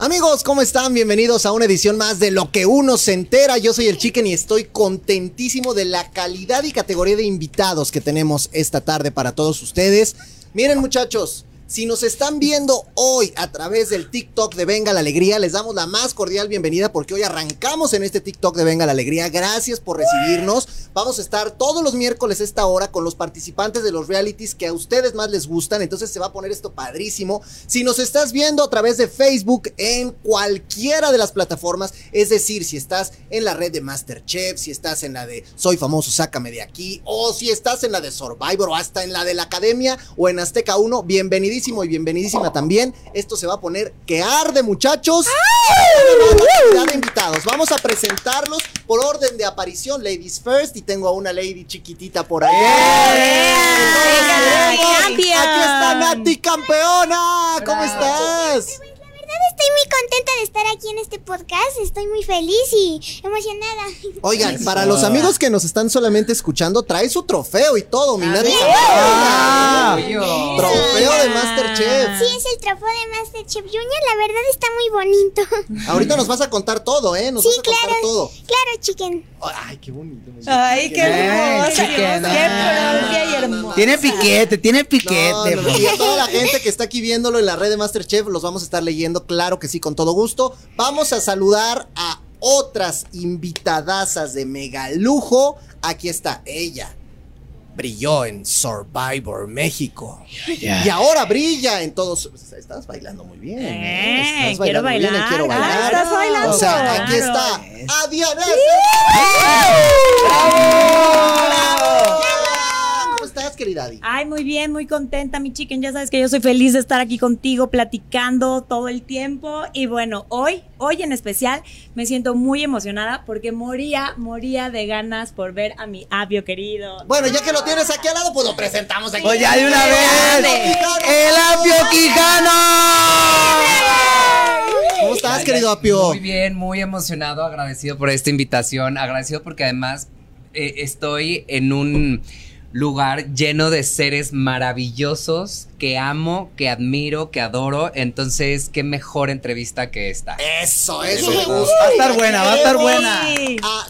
Amigos, ¿cómo están? Bienvenidos a una edición más de Lo que uno se entera. Yo soy el Chicken y estoy contentísimo de la calidad y categoría de invitados que tenemos esta tarde para todos ustedes. Miren muchachos, si nos están viendo hoy a través del TikTok de Venga la Alegría, les damos la más cordial bienvenida porque hoy arrancamos en este TikTok de Venga la Alegría. Gracias por recibirnos. Vamos a estar todos los miércoles a esta hora con los participantes de los realities que a ustedes más les gustan. Entonces se va a poner esto padrísimo. Si nos estás viendo a través de Facebook en cualquiera de las plataformas, es decir, si estás en la red de Masterchef, si estás en la de Soy famoso, sácame de aquí, o si estás en la de Survivor o hasta en la de la Academia o en Azteca 1, bienvenidísimo y bienvenidísima también. Esto se va a poner que arde, muchachos. de invitados. Vamos a presentarlos por orden de aparición. Ladies first. Y tengo a una lady chiquitita por ahí. Aquí está Nati campeona. ¿Cómo estás? Estoy muy contenta de estar aquí en este podcast. Estoy muy feliz y emocionada. Oigan, para los amigos que nos están solamente escuchando, trae su trofeo y todo, mi Nati. Ah, trofeo de Masterchef. Sí, es el trofeo de Masterchef Junior. La verdad está muy bonito. Ahorita nos vas a contar todo, ¿eh? Nos sí, vas a claro. contar todo. Claro, chicken. Ay, qué bonito. Ay, qué hermoso. Qué hermoso. Tiene piquete, tiene piquete. No, no, y a toda la gente que está aquí viéndolo en la red de Masterchef, los vamos a estar leyendo, claro que sí, con todo gusto. Vamos a saludar a otras invitadasas de mega lujo. Aquí está ella. Brilló en Survivor México. Y ahora brilla en todos. Estás bailando muy bien. Eh, Estás quiero bailar. bien, quiero Ah, bailar. estás bailando. O sea, aquí Claro. está Adiana. ¿Cómo estás, querida Adi? Ay, muy bien, muy contenta, mi chicken. Ya sabes que yo soy feliz de estar aquí contigo, platicando todo el tiempo. Y bueno, hoy, hoy en especial, me siento muy emocionada porque moría, moría de ganas por ver a mi Abio querido. Bueno, ya que lo tienes aquí al lado, pues lo presentamos aquí. Pues ya de una vez. ¡El Apio Quijano! ¿Cómo estás, querido Apio? Muy bien, muy emocionado, agradecido por esta invitación, agradecido porque además eh, estoy en un lugar lleno de seres maravillosos que amo, que admiro, que adoro, entonces qué mejor entrevista que esta. Eso, eso me gusta. Va a estar buena, va a estar buena. Ah,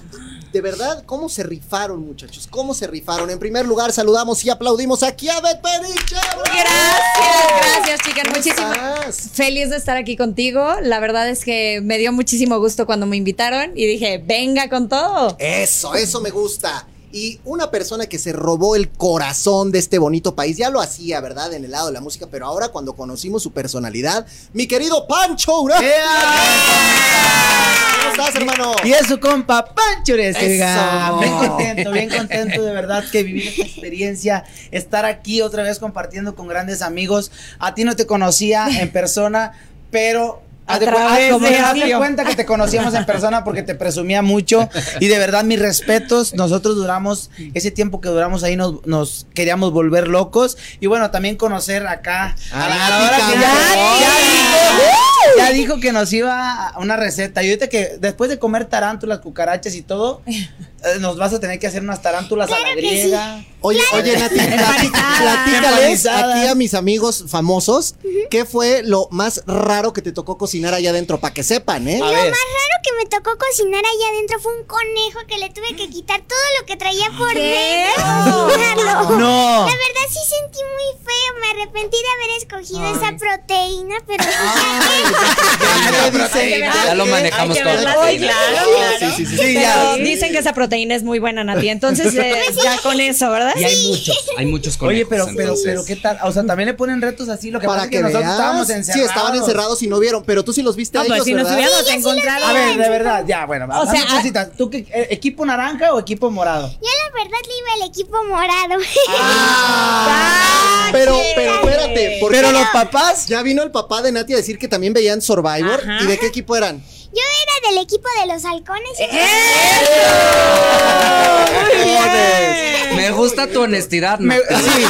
de verdad, ¿cómo se rifaron, muchachos? ¿Cómo se rifaron? En primer lugar, saludamos y aplaudimos aquí a Bet Peniche. Gracias, gracias, chicas. ¿Cómo Muchísimas feliz de estar aquí contigo. La verdad es que me dio muchísimo gusto cuando me invitaron y dije, venga con todo. Eso, eso me gusta. Y una persona que se robó el corazón de este bonito país, ya lo hacía, ¿verdad? En el lado de la música, pero ahora cuando conocimos su personalidad, mi querido Pancho Ura. ¿Cómo estás, hermano? Y es su compa Pancho. Eso. Bien contento, bien contento de verdad que vivir esta experiencia, estar aquí otra vez compartiendo con grandes amigos. A ti no te conocía en persona, pero haz de cu- través haz de- de haz de Apio. cuenta que te conocíamos en persona porque te presumía mucho. Y de verdad mis respetos, nosotros duramos ese tiempo que duramos ahí nos, nos queríamos volver locos. Y bueno, también conocer acá a la ganadora que ya, ya dijo, ya dijo que nos iba a una receta. Y ahorita que después de comer tarántulas, cucarachas y todo, nos vas a tener que hacer unas tarántulas a la griega. Oye, oye, Nati, platícales aquí a mis amigos famosos qué fue lo más raro que te tocó cocinar allá adentro, para que sepan, ¿eh? A Lo ver. más raro que me tocó cocinar allá adentro fue un conejo que le tuve que quitar todo lo que traía por ¿Qué? dentro. No. La verdad sí sentí muy feo. Me arrepentí de haber escogido esa proteína, pero Ya me dicen, Ya lo manejamos todo. sí, claro, claro. Sí, sí, sí. Sí, Pero ya. dicen que esa proteína es muy buena, Nati. Entonces, eh, ya con eso, ¿verdad? Y hay muchos, hay muchos conejos. Oye, pero, pero, entonces. pero, ¿qué tal? O sea, también le ponen retos así, lo que Para pasa es que que nosotros veas. estábamos encerrados. Sí, estaban encerrados y no vieron, pero tú sí los viste No, a pues ellos, si nos hubiéramos encontrado. A ver, de verdad, ya, bueno, O o sea, cositas. ¿Tú qué, eh, equipo naranja o equipo morado? yo la verdad le iba al equipo morado. Ah, pero, pero espérate, porque Pero los papás, ya vino el papá de Nati a decir que también veían Survivor. Ajá. ¿Y de qué equipo eran? Yo era del equipo de los halcones. Me gusta tu honestidad, Me- sí,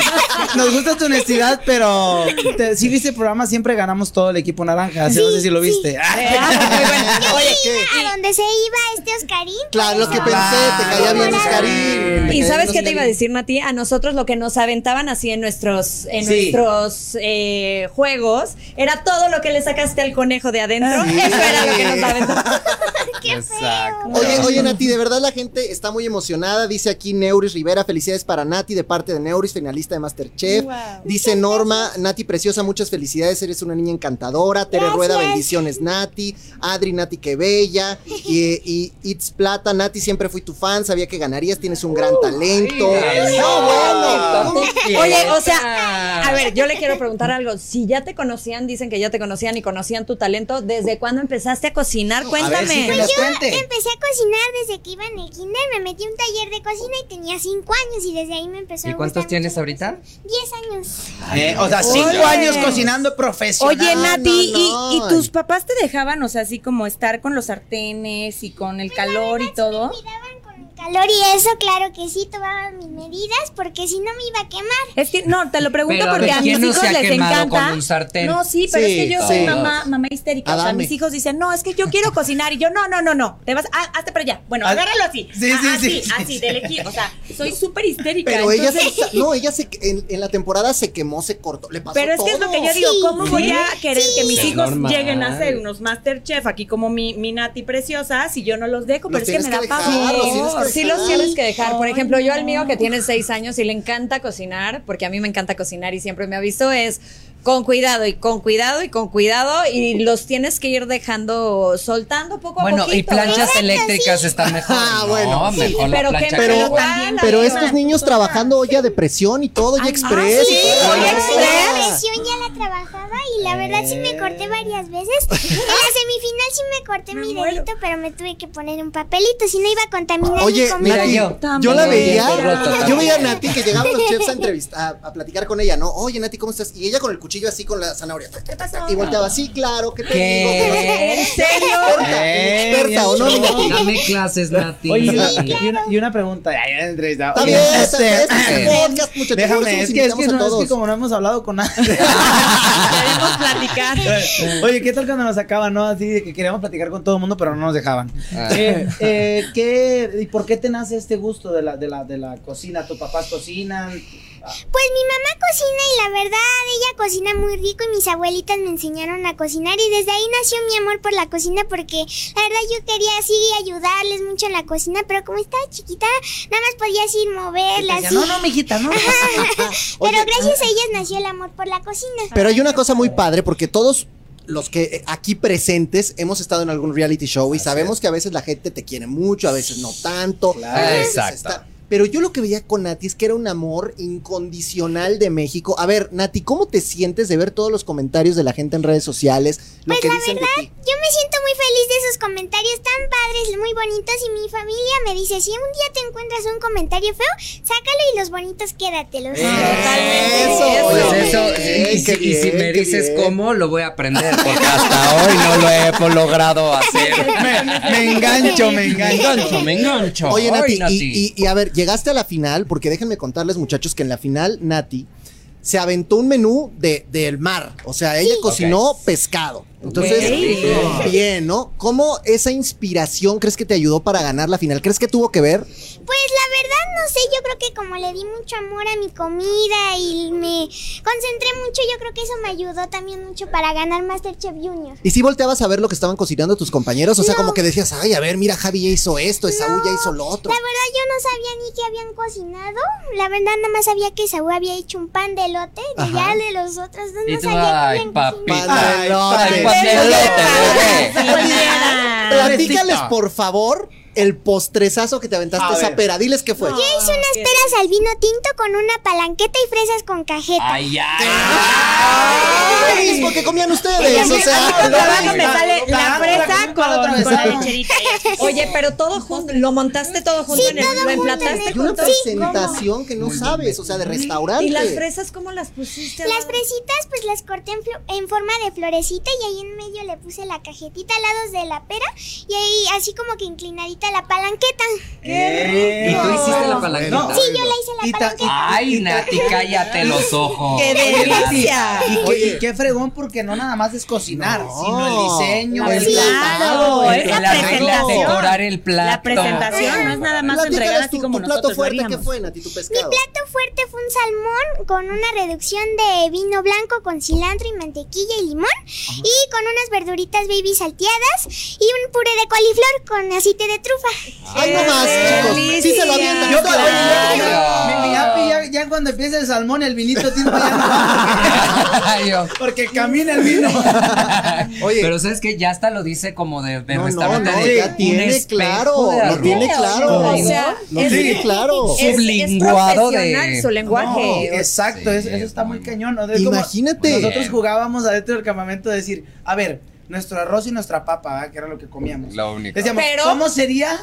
nos gusta tu honestidad, pero te- si viste el programa, siempre ganamos todo el equipo naranja. así no sé si lo viste. Oye, a donde se iba este Oscarín. Claro, lo que eso- pensé, te caía bien. Oscarín. Y sabes qué te iba a decir, Nati? A nosotros lo que nos aventaban así en nuestros, en Sí. nuestros eh, juegos era todo lo que le sacaste al conejo de adentro. Eso era lo que nos Exacto. Oye, oye, Nati, de verdad la gente está muy emocionada. Dice aquí Neuris Rivera, felicidades para Nati de parte de Neuris, finalista de Masterchef. Dice Norma, Nati preciosa, muchas felicidades, eres una niña encantadora. Tere Gracias. Rueda, bendiciones, Nati. Adri, Nati, que bella. Y, y It's Plata, Nati, siempre fui tu fan, sabía que ganarías, tienes un gran talento. Ay, no, bueno. ¿cómo Oye, o sea, a ver, yo le quiero preguntar algo. Si ya te conocían, dicen que ya te conocían y conocían tu talento, ¿desde cuándo empezaste a cocinar? A ver, sí, Cuéntame. que nos cuente. Empecé a cocinar desde que iba en el kinder, me metí a un taller de cocina y tenía 5 años y desde ahí me empezó a ¿Y cuántos gustar tienes ahorita? la cocina. 10 años. Eh, o sea, cinco Oye. años cocinando profesional. Oye, Nati, no, ¿y, no. y tus papás te dejaban, o sea, así como estar con los sartenes y con el calor y todo? Con el calor y eso, claro que sí, tomaban mis medidas porque si no me iba a quemar. Es que no, te lo pregunto Pero, a porque ver, a mis ¿quién no hijos les encanta. con un sartén? No, sí, pero Sí, es que yo soy mamá, mamá histérica. O sea, mis hijos dicen, no, es que yo quiero cocinar. Y yo, no, no, no, no. Te vas, ah, hazte para allá. Bueno, Ah, agárralo así. sí, Ah, sí, así, sí, sí, así, sí. de elegir. O sea, soy súper histérica. Pero ella se, no, ella se, en, en la temporada se quemó, se cortó, le pasó Pero es que es lo que yo digo, Sí. ¿cómo voy a querer que mis hijos Normal. lleguen a ser unos Masterchef aquí como mi, mi Nati preciosa si yo no los dejo? Los Pero es que me da pavor. Sí los tienes que dejar. Por ejemplo, yo al mío que tiene seis años y le encanta cocinar, porque a mí me encanta cocinar y siempre me ha visto, es con cuidado y con cuidado y con cuidado y los tienes que ir dejando, soltando poco a Bueno, poquito. y planchas Exacto, eléctricas están mejor. Ah, ¿no? bueno. mejor Sí, la pero plancha que- que- Pero, Pero pero estos niños trabajando olla de presión y todo, ya Ay, express. sí, y todo. olla La express. presión ya la trabajaba y la verdad sí me corté varias veces. En la semifinal sí me corté Me mi muero. dedito, pero me tuve que poner un papelito, si no iba a contaminar Oye, mi. Mira, yo. yo la veía, yo veía a Nati que llegaban los chefs a entrevistar, a, a platicar con ella, ¿no? Oye, Nati, ¿cómo estás? Y ella con el cuchillo así con la zanahoria. ¿Qué pasó? Y volteaba, sí, claro, ¿qué te ¿Qué? digo? ¿En serio? Experta, Eh, experta, ¿o no, mi Nati? Dame clases, Nati. Oye, y una, y una- y una pregunta. Ay, ya he entrevistado. Está Oye, bien, este, este es un podcast, muchachos. Déjame, es que, es, que no, es que como no hemos hablado con nadie. Queremos platicar. Oye, ¿qué tal cuando nos sacaban, no? Así de que queríamos platicar con todo el mundo, pero no nos dejaban. Ah. Eh, eh, ¿qué, ¿Y por qué te nace este gusto de la, de la, de la cocina? ¿Tus papás cocinan? Pues mi mamá cocina y la verdad ella cocina muy rico y mis abuelitas me enseñaron a cocinar y desde ahí nació mi amor por la cocina porque la verdad yo quería así ayudarles mucho en la cocina, pero como estaba chiquita nada más podía así moverla Decía, así. no, no, mijita, no. Pero Oye, gracias a ellas nació el amor por la cocina. Pero hay una cosa muy padre porque todos los que eh, aquí presentes hemos estado en algún reality show y sabemos que a veces la gente te quiere mucho, a veces no tanto. Claro. Exacto. Pero yo lo que veía con Nati es que era un amor incondicional de México. A ver, Nati, ¿cómo te sientes de ver todos los comentarios de la gente en redes sociales? Lo Pues que la dicen de verdad, ti? yo me siento muy feliz de esos comentarios tan padres, muy bonitos y mi familia me dice, si un día te encuentras un comentario feo, sácalo y los bonitos quédatelos. Eso, Pues oye, eso, bien, y, si, me dices bien. cómo, lo voy a aprender, porque hasta hoy no lo he logrado hacer. Me engancho, me engancho. me engancho. Oye, Nati, Y, y- y a ver, llegaste a la final, porque déjenme contarles, muchachos, que en la final, Nati se aventó un menú de, del mar. O sea, ella cocinó pescado. Entonces, Ok. bien, ¿no? ¿Cómo esa inspiración crees que te ayudó para ganar la final? ¿Crees que tuvo que ver? Pues la verdad no sé, yo creo que como le di mucho amor a mi comida y me concentré mucho, yo creo que eso me ayudó también mucho para ganar Masterchef Junior. ¿Y si volteabas a ver lo que estaban cocinando tus compañeros? O sea, No. como que decías, ay, a ver, mira, Javi ya hizo esto, Esaú ya hizo lo otro. La verdad yo no sabía ni que habían cocinado, la verdad nada más sabía que Saúl había hecho un pan de elote, y Ajá. ya de los otros dos no sabía que ay, habían cocinado. Platícales, por favor, el postrezazo que te aventaste A esa ver. pera. Diles qué fue. Yo hice unas peras al vino tinto con una palanqueta y fresas con cajeta. Ay, ay. Ay, es porque comían ustedes, o sea. me sale la fresa con, lecherita. Oye, pero todo junto, lo montaste todo junto en el, lo emplataste el- Y una presentación que no sabes, o sea, de restaurante. ¿Y las fresas cómo las pusiste? Las fresitas pues las corté en forma de florecita y ahí en medio le puse la cajetita al lado de la pera y ahí así como que inclinadita la palanqueta. ¡Qué ¿Y tú hiciste la palanquita? No. Sí, yo la hice la palanqueta. Ay, Nati, cállate los ojos. ¡Qué delicia! Y, qué- Oye. y qué fregón, porque no nada más es cocinar, No. sino el diseño, El platado, Claro, el es la presentación. decorar el plato. La presentación no es nada más Platícales entregar así tu- como tu plato fuerte, ¿qué fue, Nati, tu Mi pescado? plato fuerte fue un salmón con una reducción de vino blanco con cilantro y mantequilla y limón y con unas verduritas baby salteadas y un puré de coliflor con aceite de trufa. Ay, no más, chicos. Sí se lo avientan. Yo, ya, ya cuando empieza el salmón, el vinito tinto ya no va, Ay, yo. porque, camina el vino. Oye. Pero sabes que ya hasta lo dice como de, de No, no, restaurante. no, de ya un tiene espejo claro, de lo tiene claro. O sea, Lo es- tiene claro. Es, es Sublinguado profesional de- su lenguaje. No, exacto, es- eso está muy cañón. ¿no? Es como Imagínate. Nosotros jugábamos adentro del campamento de decir, a ver, nuestro arroz y nuestra papa, ¿verdad? que era lo que comíamos. Lo único. Decíamos, Pero- ¿cómo sería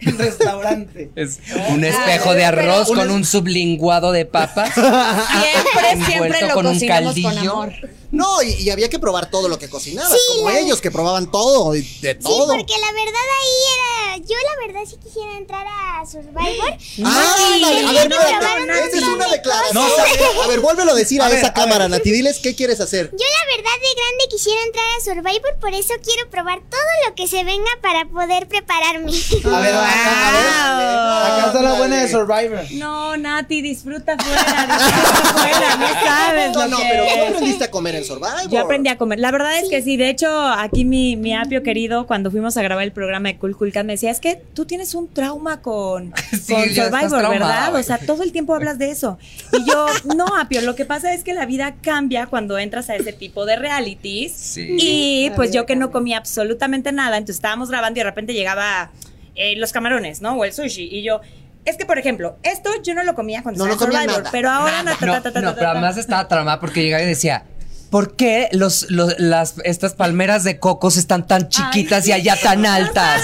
el restaurante? Es un espejo de arroz con un sublinguado de papas. Siempre, siempre Envuelto lo con un con caldillo. amor. No, y, y había que probar todo lo que cocinabas, Sí, como la- ellos que probaban todo, y de Sí, todo. porque la verdad ahí era. Yo la verdad sí quisiera entrar a Survivor. Ah, dale, a ver, no, espérate, no, no, esa es una declaración. no, no. a ver, vuélvelo a decir a, A ver, esa a cámara, ver. Nati. Diles qué quieres hacer. Yo la verdad de grande quisiera entrar a Survivor, por eso quiero probar todo lo que se venga para poder prepararme. A ver, acá, a ver, acá está la buena de Survivor. No, Nati, disfruta fuera, disfruta fuera, no sabes No, lo no, que pero es. aprendiste a comer en Survivor. Yo aprendí a comer. La verdad es que sí. De hecho, aquí mi, mi apio querido, cuando fuimos a grabar el programa de Cool Cool Cat, me decía, es que tú tienes un trauma con, Sí, Survivor, ¿verdad? O sea, todo el tiempo hablas de eso. Y yo, no, apio, lo que pasa es que la vida cambia cuando entras a ese tipo de realities. Sí. Y pues yo que no comía absolutamente nada, entonces estábamos grabando y de repente llegaba eh, los camarones, ¿no? O el sushi. Y yo... Es que, por ejemplo, esto yo no lo comía cuando No, estaba no comía Survivor, nada. pero ahora... No, ta, ta, no, ta, ta, no, ta, pero además estaba tramada porque llegaba y decía. ¿Por qué los, los- las, estas palmeras de cocos están tan chiquitas y allá tan altas?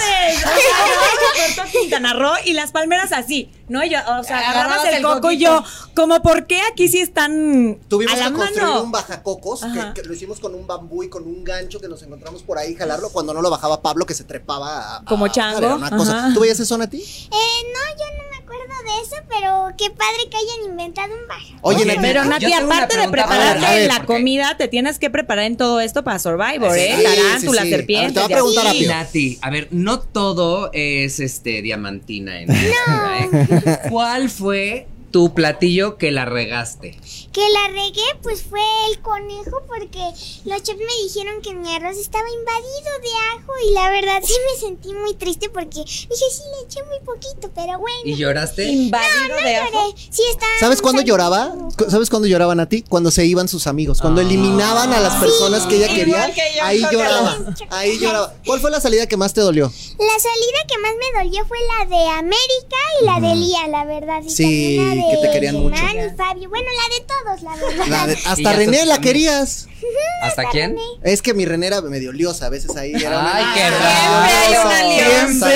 Quintana Roo y las palmeras así, ¿no? Yo, o sea, Agarrabas el el coco y yo, como por qué aquí sí están Tuvimos a la que construir mano. un bajacocos, que, que lo hicimos con un bambú y con un gancho que nos encontramos por ahí, jalarlo cuando no lo bajaba Pablo, que se trepaba a, Como a- chango, era una cosa. ¿Tú veías eso, Nati? Eh, no, yo no me acuerdo de eso, pero qué padre que hayan inventado un baja. Oye, Oye, Nati, Pero Nati, aparte de prepararte a ver, la porque- te tienes que preparar en todo esto para Survivor, ¿eh? Sí, Tarántulas, sí, sí. A ver, serpientes. te voy a y preguntar rápido. Nati, a ver, no todo es este diamantina en ¿eh? ¿Cuál fue tu platillo que la regaste? Que la regué, pues fue el conejo, porque los chefs me dijeron que mi arroz estaba invadido de ajo y la verdad sí me sentí muy triste porque dije, sí, le eché muy poquito, pero bueno. ¿Y lloraste? Invadido de ajo. Lloré. Sí, está. ¿Sabes cuándo lloraba? ¿Sabes cuándo lloraba Nati? Cuando se iban sus amigos, cuando Ah. eliminaban a las personas que ella Igual quería. que yo, ahí lloraba, ahí lloraba. ¿Cuál fue la salida que más te dolió? La salida que más me dolió fue la de América y la de Lía, la verdad. Y Sí, que te querían mucho. Germán y Fabio. Bueno, la de todos, la verdad. La de- hasta ya René la querías. ¿Hasta quién? Es que mi René era medio liosa, a veces ahí era Ay, qué raro. Siempre hay una liosa.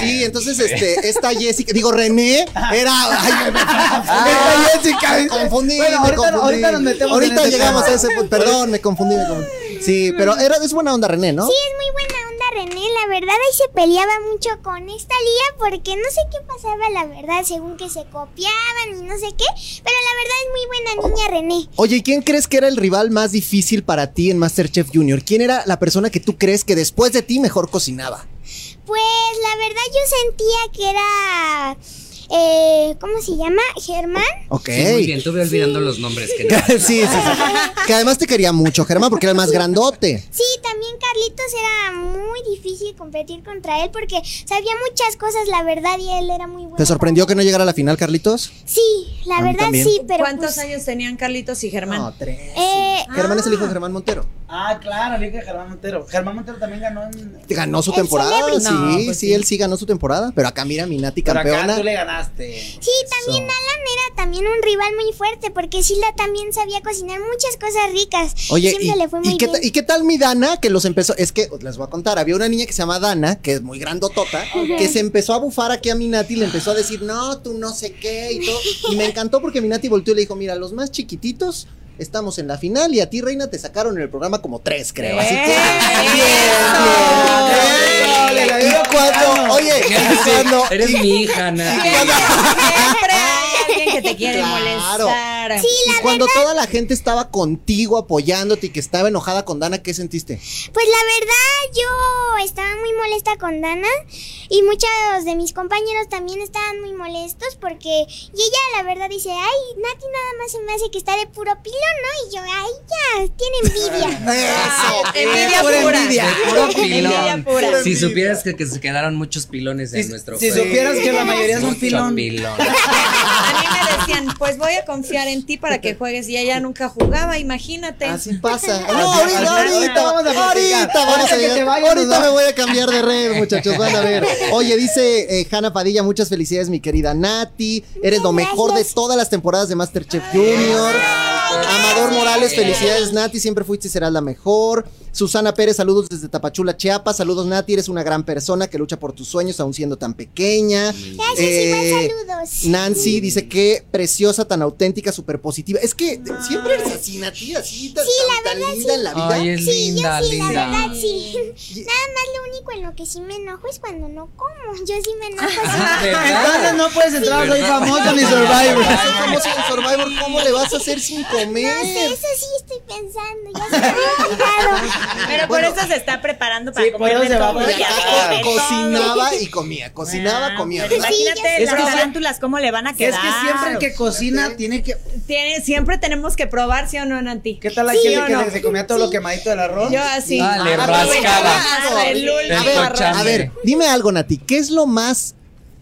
Sí, entonces este, esta Jessica, digo René, era. Ay, esta Jessica. Me confundí, Bueno, me ahorita- confundí. ahorita nos metemos en Ahorita ese llegamos tema. a ese punto. Perdón, me confundí, me confundí. Sí, pero era, es buena onda René, ¿no? Sí, es muy buena onda René, la verdad ahí se peleaba mucho con esta Lía porque no sé qué pasaba, la verdad, según que se copiaban y no sé qué, pero la verdad es muy buena niña René. Oye, ¿y quién crees que era el rival más difícil para ti en Masterchef Junior? ¿Quién era la persona que tú crees que después de ti mejor cocinaba? Pues la verdad yo sentía que era, eh, ¿cómo se llama? Germán. Ok. Sí, muy bien, tuve olvidando los nombres. Que no. sí, sí, sí. Que además te quería mucho, Germán, porque era el más grandote. Sí, también Carlitos era muy difícil competir contra él porque sabía muchas cosas, la verdad, y él era muy bueno. ¿Te sorprendió que no llegara a la final, Carlitos? Sí, la A verdad también. sí, pero ¿Cuántos pues, años tenían Carlitos y Germán? No, tres. Eh, Germán es el hijo de Germán Montero. Ah, claro, el hijo de Germán Montero. Germán Montero también ganó en. Ganó su El temporada, Celebrity. sí, No, pues sí, sí. él sí ganó su temporada, pero acá mira mi Nati Pero acá campeona. tú le ganaste. Sí, también Alan era también un rival muy fuerte porque Sheila también sabía cocinar muchas cosas ricas. Oye, Siempre y, le fue muy y qué, bien. ¿y qué tal mi Dana que los empezó? Es que les voy a contar, había una niña que se llama Dana, que es muy grandotota, que se empezó a bufar aquí a Minati y le empezó a decir, no, tú no sé qué y todo. Y me encantó porque Minati volteó y le dijo, mira, los más chiquititos estamos en la final y a ti, Reina, te sacaron en el programa como tres, creo. Así que. Y dio cuando, oye, y cuando- Eres y- mi hija, Nati. Siempre hay alguien que te quiere Claro. molestar. Sí, y la cuando verdad, toda la gente estaba contigo apoyándote y que estaba enojada con Dana, ¿qué sentiste? pues la verdad yo estaba muy molesta con Dana y muchos de mis compañeros también estaban muy molestos porque y ella la verdad dice, ay, Nati nada más se me hace que está de puro pilón, ¿no? Y yo, ay, ya, tiene envidia. Eso. Envidia Pura pura. envidia. De puro Envidia pura. Si supieras que, que se quedaron muchos pilones en Si, nuestro si juego. supieras que la mayoría son pilón. pilón. A mí me decían, pues voy a confiar en ti para que juegues y ella nunca jugaba, imagínate. Así pasa. No, ahorita, ahorita, ahorita vamos a ahorita vamos Ahorita a llegar. me voy a cambiar de red, muchachos, van a ver. Oye, dice eh, Hanna Padilla, muchas felicidades, mi querida Nati. Eres lo mejor de todas las temporadas de Masterchef Junior. Amador Morales, felicidades, Nati. Siempre fuiste y serás la mejor. Susana Pérez, saludos desde Tapachula, Chiapas. Saludos, Nati. Eres una gran persona que lucha por tus sueños, aún siendo tan pequeña. Gracias, Eh, igual saludos. Nancy dice que preciosa, tan auténtica, súper positiva. Es que siempre eres así, Nati, así, tan, tan- tan linda en la vida. Ay, es Sí, linda, yo sí, linda. la verdad sí. Nada más lo único en lo que sí me enojo es cuando no como. Yo sí me enojo. Entonces no puedes entrar a Soy ¿Verdad? Famoso ni Survivor. ¿Cómo si en Survivor, ¿cómo le vas a hacer sin No sé, comer? eso sí estoy pensando. Ya se me había olvidado. Pero Bueno. por eso se está preparando para Sí, comer eso de se va todo y cocinaba y comía, cocinaba, Ah, comía. pero Sí, imagínate las. Es que- tarántulas cómo le van a Es quedar. que siempre el que cocina tiene que. Tiene- siempre tenemos que probar, ¿sí o no, Nanti? ¿Qué tal la ¿Sí que no? se- comía todo lo quemadito del arroz? Yo así. Ah, le rascaba. A ver, dime algo, Nati, ¿qué es lo más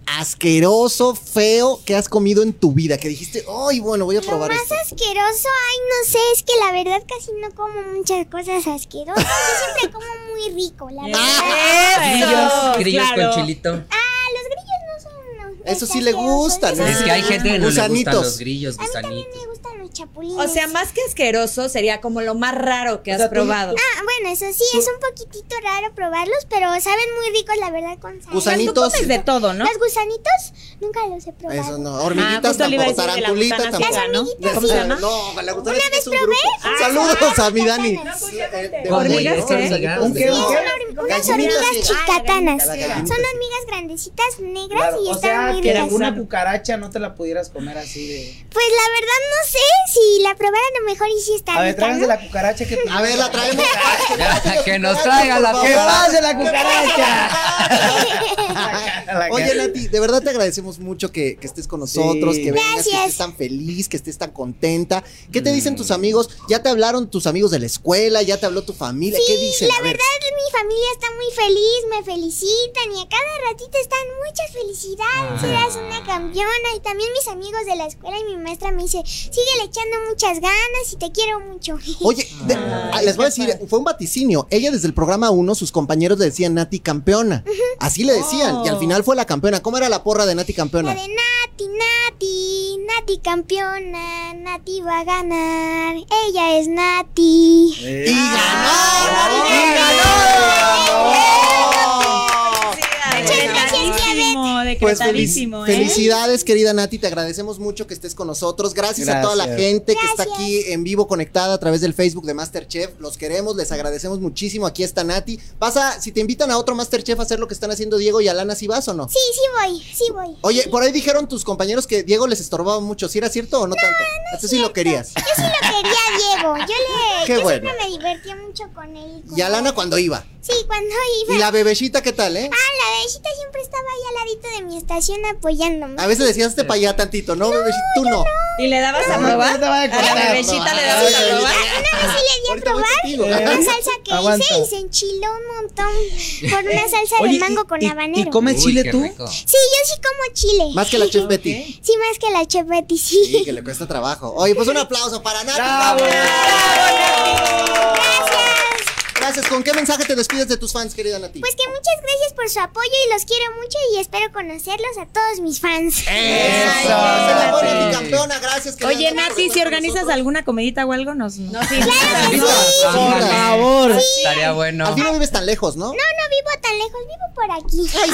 asqueroso, feo que has comido en tu vida? Que dijiste, ay, bueno, voy a Lo probar más esto. asqueroso, ay, no sé, es que la verdad casi no como muchas cosas asquerosas. Yo siempre como muy rico, la verdad. Eso, Grillos claro. con chilito. Ah, los grillos no son. Eso sí le gustan. Es que hay gente que no le Gusanitos. gustan los grillos, A mí también gusanitos. me gustan los chapulines. O sea, más que asqueroso sería como lo más raro que O has sea, probado. Ah, bueno, eso sí, es un poquitito raro probarlos, pero saben muy ricos, la verdad, con sal. Gusanitos. Tú comes de todo, ¿no? Los gusanitos nunca los he probado. Eso no, Ah, hormiguitas justo le iba a tampoco, tarantulitas tampoco. ¿no? Hormiguitas, ¿Cómo se llama? No, la gusana Una vez probé. Saludos a mi Dani. ¿Hormigas qué? Unas hormigas chicatanas. Ah, Son hormigas grandecitas, negras y o están sea, muy que ricas. una cucaracha no te la pudieras comer así de. Pues la verdad no sé si la probaran a lo mejor y si está A ver, rica, tráiganse ¿no? la cucaracha que A ver, la traemos. Que nos traiga la ¡Que pase la cucaracha! Oye, Nati, de verdad te agradecemos mucho que, que estés con nosotros, Sí. que vengas, que estés tan feliz, que estés tan contenta. ¿Qué te dicen tus amigos? ¿Ya te hablaron tus amigos de la escuela? ¿Ya te habló tu familia? ¿Qué dicen? La verdad, mi familia está muy feliz, me felicitan y a cada ratito están muchas felicidades. Serás una campeona. Y también mis amigos de la escuela y mi maestra me dice, síguele echando muchas ganas y te quiero mucho. Oye, de- ah, les voy a decir, fue un vaticinio. Ella desde el programa 1, sus compañeros le decían Nati campeona. Así le decían. Y al final fue la campeona. ¿Cómo era la porra de Nati La campeona? de Nati, Nati, Nati campeona, Nati va a ganar. Ella es Nati. ¡Y ganó! ¡Y ganó! Decretadísimo, Pues feliz- decretadísimo, ¿eh? felicidades, querida Nati. Te agradecemos mucho que estés con nosotros. Gracias, a toda la Gracias. gente que está aquí en vivo conectada a través del Facebook de Masterchef. Los queremos, les agradecemos muchísimo. Aquí está Nati. Pasa, si te invitan a otro Masterchef a hacer lo que están haciendo Diego y Alana, ¿sí vas o no? Sí, sí voy, sí voy. Oye, por ahí dijeron tus compañeros que Diego les estorbaba mucho. ¿Sí era cierto o no, tanto? Esto sí lo querías. Yo sí lo quería, Diego. Yo le. Qué yo bueno. siempre me divertía mucho con él. con Y Alana él. cuando iba. Sí, cuando iba. Y la bebecita, ¿qué tal, eh? Ah, la bebecita siempre estaba ahí al ladito de mi estación apoyándome. A veces decías este para allá tantito, ¿no, bebecita? Tú no. ¿Y le dabas a No, probar? no te a a la bebecita le No, dabas a no, probar. Una vez sí le di a probar contigo. una salsa que Aguanta. hice y se enchiló un montón por una salsa Oye, de mango ¿y- con y- habanero. ¿Y comes Uy, chile tú? rico. Sí, yo sí como chile. Más que la chef Betty. Sí, más que la chef Betty, Sí, sí. que le cuesta trabajo. Oye, pues un aplauso para Nati. ¡Bravo! Gracias. Gracias. ¿Con qué mensaje te despides de tus fans, querida Nati? Pues que muchas gracias por su apoyo y los quiero mucho y espero conocerlos a todos mis fans. ¡Eso! Se la mi campeona, gracias. querida Oye, Nati, si organizas nosotros. alguna comidita o algo, nos. No, sí. Claro que sí. Por favor. Estaría bueno. Al fin no vives tan lejos, ¿no? No, no vivo tan lejos, vivo por aquí. Ah,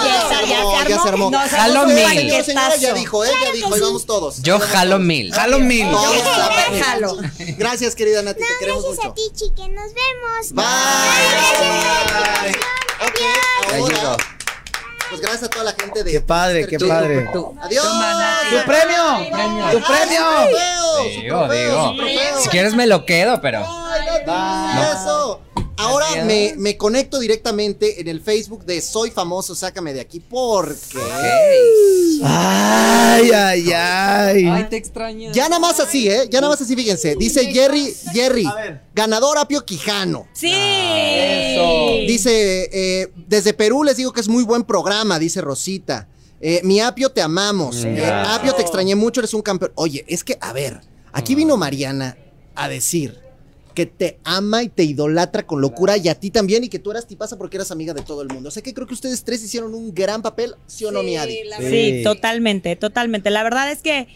pues Ya se armó, ya se ya se armó. No, Jalo mil. señora, señora, ya dijo, ¿eh? Ya dijo, y vamos todos. Yo jalo mil. Jalo mil. Todos jalo. Gracias, querida Nati, te queremos gracias mucho. a ti, chiquen. Nos vemos. Bye. Bye. Llegó. pues gracias a toda la gente de Qué padre, qué Tú, padre. tú. Adiós. ¡Tu premio! ¡Tu ¡Ah, premio! Digo, digo. Si quieres me lo quedo, pero. Ay, Nati, eso. Ahora me, me conecto directamente en el Facebook de Soy Famoso, sácame de aquí, porque Ok. Ay, ay, ay. Ay, te extraño. ya nada más así, ¿eh? Ya nada más así, fíjense. Dice Jerry, Jerry, ganador Apio Quijano. Sí. Dice, eh, desde Perú les digo que es muy buen programa, dice Rosita. Eh, mi Apio, te amamos. Eh. Apio, te extrañé mucho, eres un campeón. Oye, es que, a ver, aquí vino Mariana a decir que te ama y te idolatra con locura y a ti también y que tú eras tipaza porque eras amiga de todo el mundo. O sea que creo que ustedes tres hicieron un gran papel, ¿sí o no, mi Adi? la Sí. Sí, totalmente, totalmente. La verdad es que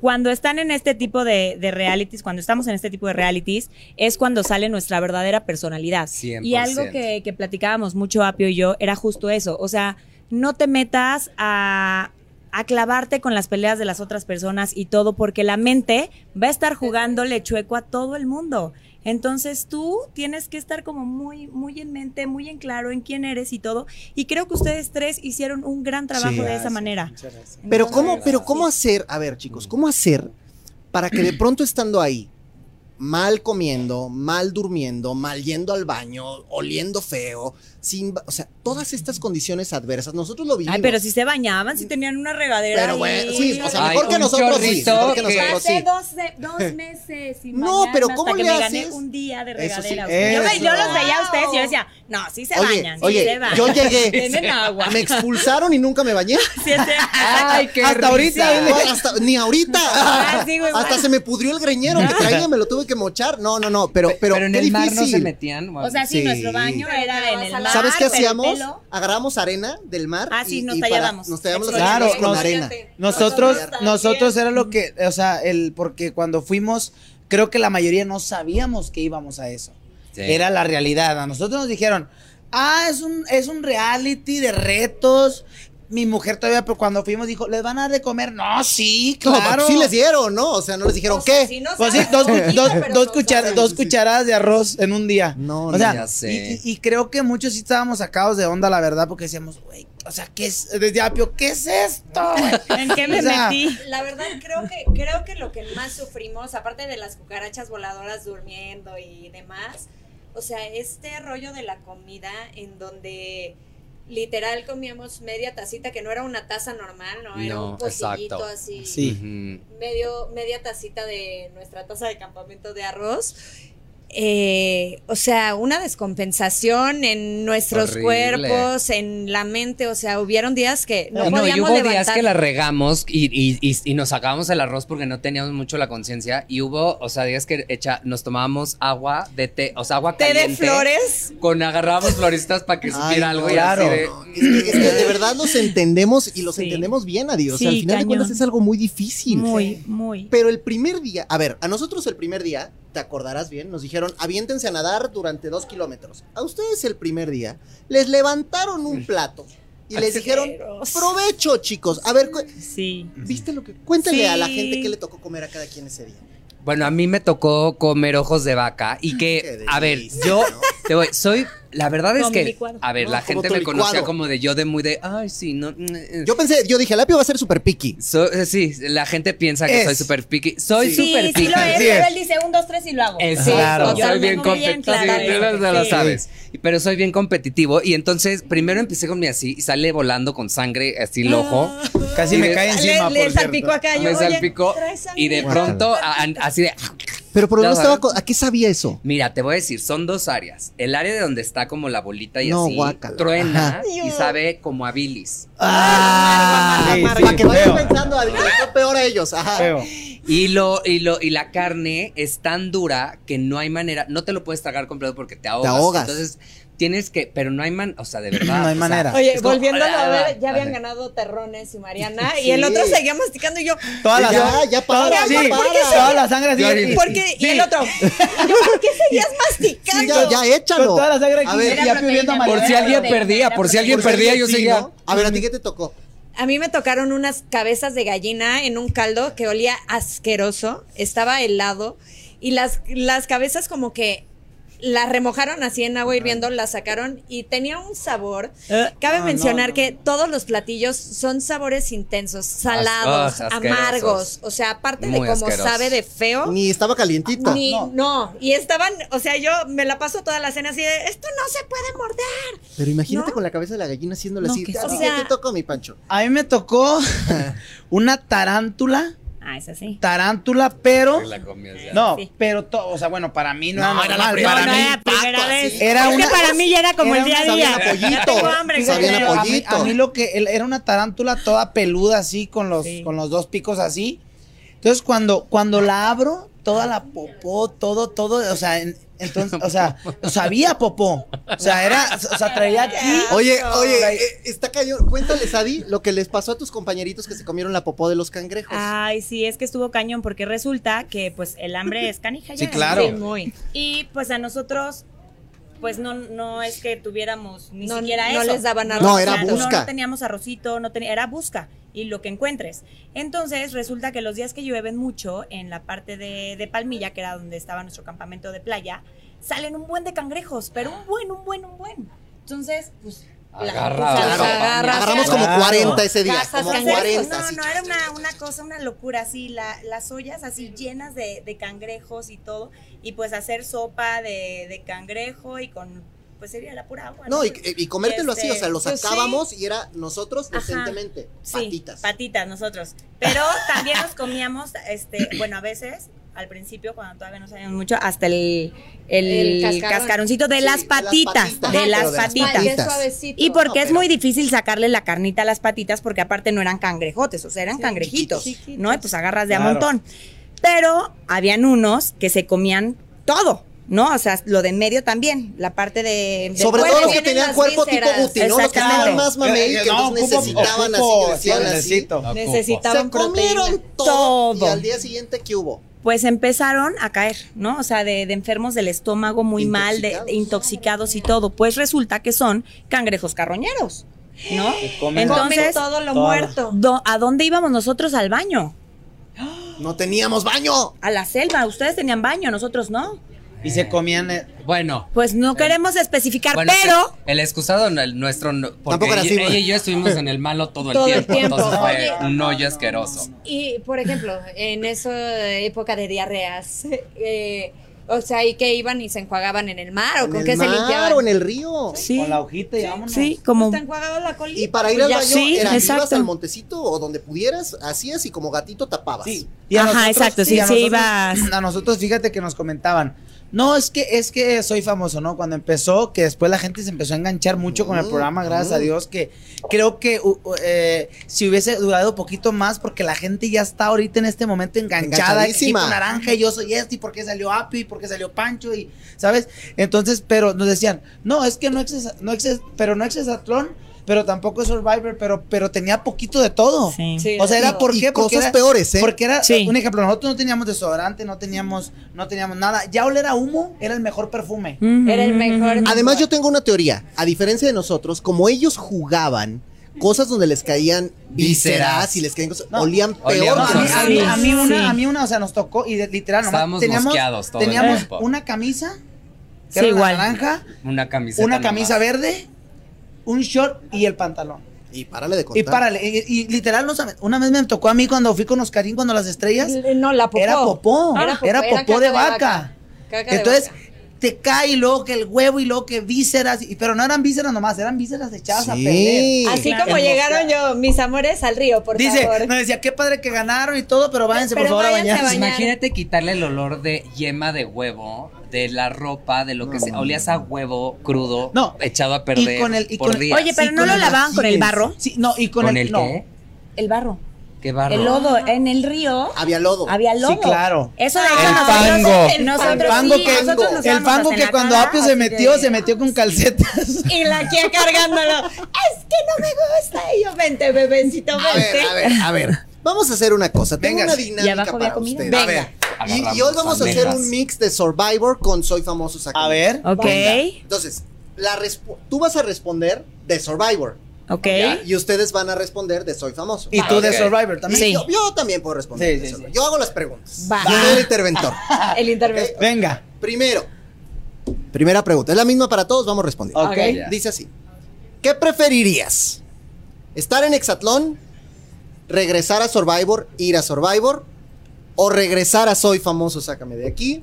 cuando están en este tipo de, de realities, cuando estamos en este tipo de realities, es cuando sale nuestra verdadera personalidad. 100%. Y algo que, que platicábamos mucho Apio y yo era justo eso. O sea, no te metas a, a clavarte con las peleas de las otras personas y todo, porque la mente va a estar jugándole chueco a todo el mundo. Entonces tú tienes que estar como muy, muy en mente, muy en claro en quién eres y todo. Y creo que ustedes tres hicieron un gran trabajo Sí, de esa gracias. manera. Pero cómo, pero cómo hacer, a ver chicos, cómo hacer para que de pronto estando ahí, mal comiendo, mal durmiendo, mal yendo al baño, oliendo feo, sin, o sea, todas estas condiciones adversas, nosotros lo vivimos. Ay, pero si se bañaban, si tenían una regadera. Pero ahí. bueno, sí, o sea, Ay, mejor que nosotros sí, mejor que nosotros Hace dos, dos meses sin No, bañarme pero hasta ¿cómo que le me gané haces? un día de Eso sí, regadera. Yo, me- yo eso. los veía a ustedes y yo decía, no, sí se Oye, bañan, sí oye, se bañan. yo llegué, Tienen agua. me expulsaron y nunca me bañé. Sí, sí. Ay, qué Hasta ahorita, risa. dile. No, hasta- ni ahorita. Ah, sí, güey, hasta bueno. se me pudrió el greñero que traía, me lo tuve que mochar. No, no, no, pero, pero, Pero en qué el mar no se metían. O sea, sí, nuestro baño era en el ¿sabes mar. ¿Sabes qué hacíamos? Agarramos arena del mar. Ah, sí, y- nos y para- tallábamos. Nos tallábamos las Claro, con nos- arena. Nosotros, nosotros era lo que, o sea, el, porque cuando fuimos, creo que la mayoría no sabíamos que íbamos a eso. Sí. Era la realidad. A nosotros nos dijeron, ah, es un, es un reality de retos. Mi mujer todavía, pero cuando fuimos dijo, ¿les van a dar de comer? No, sí, No, claro. sí les dieron, ¿no? O sea, no les dijeron qué. Si no Pues sí, dos, cuchara- cucharadas de arroz en un día. No, o sea, ya sé. Y, y- y creo que muchos sí estábamos sacados de onda, la verdad, porque decíamos, güey, o sea, ¿qué es? Desde Apio, ¿qué es esto? güey?" ¿En qué me O sea, metí? La verdad creo que creo que lo que más sufrimos, aparte de las cucarachas voladoras durmiendo y demás, o sea, este rollo de la comida en donde literal comíamos media tacita que no era una taza normal, no, era No, un pocillito exacto. así, Sí. Medio media tacita de nuestra taza de campamento de arroz. Eh, o sea, una descompensación en nuestros Horrible. cuerpos, en la mente, o sea, hubieron días que no, No, y podíamos hubo levantar. días que la regamos y, y, y, y nos sacábamos el arroz porque no teníamos mucho la conciencia. Y hubo, o sea, días que echa, nos tomábamos agua de té, o sea, agua té de flores. Con agarrábamos florecitas para que supiera algo y claro. así de. No, es, que, es que de verdad los entendemos y los Sí. entendemos bien, adiós. O sea, al final de cuentas es algo muy difícil. Muy, muy. Pero el primer día, a ver, a nosotros el primer día, te acordarás bien, nos dijeron, aviéntense a nadar durante dos kilómetros. A ustedes el primer día, les levantaron un plato y les dijeron, provecho, chicos. A ver, Sí. ¿viste lo que? Cuéntale a la gente qué le tocó comer a cada quien ese día. Bueno, a mí me tocó comer ojos de vaca y que, a ver, yo te voy, soy, la verdad es Como que, licuado. a ver, No, la gente me conocía como de yo de muy de, ay, sí, no. mm, eh". Yo pensé, yo dije, el apio va a ser súper picky. So- eh, sí, la gente piensa que Es. soy súper picky. Soy súper Sí, picky. sí lo es, Sí pero es. él dice un, dos, tres y lo hago. Claro. Yo soy bien competitivo. claro Sí, lo, sabes. Pero soy bien competitivo. Y entonces, primero empecé con mi así y sale volando con sangre así el ojo. Casi Y me cae encima, le, le por salpicó cierto. acá yo, me salpicó y de pronto así de Pero por no estaba. ¿A qué sabía eso? Mira, te voy a decir, son dos áreas. El área de donde está como la bolita y No, así, guácala. truena Ajá. y sabe como a bilis. Ah, sí, para que vayan feo, pensando, Adri, fue peor a ellos. Ajá. feo. Y lo, y lo, y la carne es tan dura que no hay manera, no te lo puedes tragar completo porque te ahogas. ahogas. Entonces, tienes que, pero no hay man, o sea, de verdad. No hay sea, manera. Oye, es como- volviéndolo a ver, ya habían ganado Terrones y Mariana Sí. y el otro seguía masticando y yo, Toda la Ya, sangre. ya para, toda- ya sí, para. Toda la sangre así. Yo y- ahorita- ¿por qué? Y el otro, yo, ¿por qué seguías masticando? Sí, ya, ya, Con échalo. toda la sangre A ver, ya pidiendo a Por Mariana. si alguien perdía, por si alguien Por perdía, yo sí, seguía. ¿no? A ver, ¿a ti qué te tocó? A mí me tocaron unas cabezas de gallina en un caldo que olía asqueroso, estaba helado y las, las cabezas como que las remojaron así en agua hirviendo, las sacaron y tenía un sabor. Eh, Cabe no, mencionar no, no. que todos los platillos son sabores intensos, salados, ah, amargos, o sea, aparte Muy de cómo asquerosos. sabe de feo. Ni estaba calientita. Ni, No. no. y estaban, o sea, yo me la paso toda la cena así de, esto no se puede morder. Pero imagínate ¿No? con la cabeza de la gallina haciéndole No, así. qué ¿A ti asco. qué O sea- te tocó, mi Pancho? A mí me tocó una tarántula. Ah, es así. Tarántula, pero. La comías ya. No, Sí. pero todo. O sea, bueno, para mí no, No, era era la normal. Para no mí. era primera pato, vez. así. Era es una- que para mí ya era como era el día a día. pollito. Hambre. Sabían a mí, a mí lo que él- era una tarántula toda peluda así con los Sí. con los dos picos así. Entonces cuando cuando la abro toda la popó, todo todo, o sea, en- entonces, o sea, sabía popó. O sea, era o sea, traía aquí. Oye, oye, eh, está cañón. Cuéntales, Adi, lo que les pasó a tus compañeritos que se comieron la popó de los cangrejos. Ay, sí, es que estuvo cañón porque resulta que pues el hambre es canija ya. Sí, claro. Sí, muy. Y pues a nosotros pues no, no es que tuviéramos ni No- siquiera no eso. les daban No, arroz. No, era busca. No, teníamos arrocito, no tenía, era busca y lo que encuentres. Entonces resulta que los días que llueven mucho en la parte de, de Palmilla, que era donde estaba nuestro campamento de playa, salen un buen de cangrejos, pero un buen, un buen, un buen. Entonces, pues... Claro, agarras, agarramos como claro. 40 ese día. Como entonces, 40. No, no, era una, una cosa, una locura, así, la- las ollas así llenas de, de cangrejos y todo, y pues hacer sopa de, de cangrejo y con, pues sería la pura agua. No, y, y comértelo así, o sea, lo pues sí. sacábamos y era nosotros Ajá. decentemente. Sí, patitas. patitas nosotros. Pero también nos comíamos, este, bueno, a veces, al principio, cuando todavía no sabíamos mucho, hasta el, el, El cascarón. cascaroncito de, Sí, las patitas, de las pero de las patitas. Y porque No, es pero- muy difícil sacarle la carnita a las patitas, porque aparte no eran cangrejotes, o sea, eran Sí, cangrejitos, chiquitos. ¿no? Y pues agarras de a montón. Pero habían unos que se comían todo, ¿no? O sea, lo de en medio también, la parte de... Sobre todo los que tenían cuerpo tipo. Guti, ¿no? Los que estaban más mamey, Eh, que no, ocupo- necesitaban ocupo, así, decían sí, así. necesito. Se comieron todo, Todo. y al día siguiente, ¿qué hubo? Pues empezaron a caer, ¿no? O sea, de, de enfermos del estómago muy mal, de, Intoxicados. de intoxicados y todo. Pues resulta que son cangrejos carroñeros, ¿no? comen- Entonces, Comen todo lo todo. muerto. do- ¿a dónde íbamos nosotros al baño? No teníamos baño. A la selva. Ustedes tenían baño, nosotros no. Y se comían eh, Bueno. Pues no queremos especificar, Bueno, pero el excusado, no, el nuestro, porque Tampoco era ella, así, ella y yo estuvimos en el malo todo el Todo el tiempo, tiempo. entonces fue Oye. un hoyo asqueroso. Y, por ejemplo, en esa época de diarreas, eh, o sea, ¿y que iban y se enjuagaban en el mar o ¿En con el qué se mar limpiaban? o en el río? sí, con la hojita y vámonos. sí, como Está enjuagado la colita. Y para ir al baño, sí, era ibas exacto. al montecito o donde pudieras, hacías y como gatito tapabas. Sí. Ajá, exacto, sí, y a sí, nosotros- ibas. A nosotros, fíjate que nos comentaban. No, es que es que soy famoso, ¿no? Cuando empezó, que después la gente se empezó a enganchar mucho con el programa, gracias a. Dios, que creo que uh, uh, eh, si hubiese durado poquito más, porque la gente ya está ahorita en este momento enganchada, tipo naranja, y yo soy este, y por qué salió Api, y por qué salió Pancho, y, ¿sabes? Entonces, pero nos decían, no, es que no exes, no exes, pero no exesatlón, pero tampoco es Survivor, pero, pero tenía poquito de todo. Sí. Sí, O sea, era por qué, porque cosas era, peores, ¿eh? Porque era, Sí. un ejemplo, nosotros no teníamos desodorante, no teníamos, no teníamos nada. Ya oler a humo era el mejor perfume. Era el mejor. Además, yo tengo una teoría. A diferencia de nosotros, como ellos jugaban cosas donde les caían vísceras y les caían cosas, No. olían peor. No, a mí, a mí- a mí Sí. una, a mí una, o sea, nos tocó y de- literal, nomás Estábamos teníamos, mosqueados todo teníamos una camisa, que Sí, era igual. naranja, Una camiseta. una nomás. camisa verde, un short y el pantalón. Y párale de contar. Y párale, y, y literal, no sabe- una vez me tocó a mí cuando fui con Oscarín, cuando las estrellas, No, la popó. era popó, Era era popó, popó, era de vaca. vaca. Caca de Entonces, vaca. te cae y luego que el huevo y luego que vísceras, y- pero no eran vísceras nomás, eran vísceras echadas a perder. Así Claro. como llegaron yo, mis amores, al río, por Dice, favor. nos decía, qué padre que ganaron y todo, pero váyanse Pero por favor a váyanse a bañar. bañar. Imagínate quitarle el olor de yema de huevo, de la ropa, de lo que se olías a huevo crudo, No. echado a perder Y con el- y por con- días. Oye, pero Sí, no lo lavaban con el barro. Sí, no, y con, ¿Con el, el no. qué? El barro. Qué barro. El lodo. En el río Había lodo. había lodo. Sí, claro. Eso de hecho El nosotros- fango. el Nosotros, El fango sí, que, nosotros nos el fango que cuando Apio se metió, de- se metió con calcetas. Y la aquí cargándolo. Es que no me gusta. Y yo, vente, bebecito, A ver, vente. a ver, a ver. Vamos a hacer una cosa. Tengo Venga. una ¿Y dinámica para comida? ustedes. Venga. A ver. Y, hoy vamos a hacer un mix de Survivor con Soy Famoso. A ver. Ok, Entonces, la tú vas a responder de Survivor. ok. Y ustedes van a responder de Soy Famoso. Y tú de. Survivor también. Sí. yo, yo también puedo responder. Sí, de sí. Yo hago las preguntas. Va. Yo soy el interventor. El interventor. Venga. Primero, primera pregunta. Es la misma para todos, vamos respondiendo. Ok. Dice así. ¿Qué preferirías? ¿Estar en Exatlón? ¿Regresar a Survivor? ¿Ir a Survivor? ¿O regresar a Soy Famoso, sácame de aquí?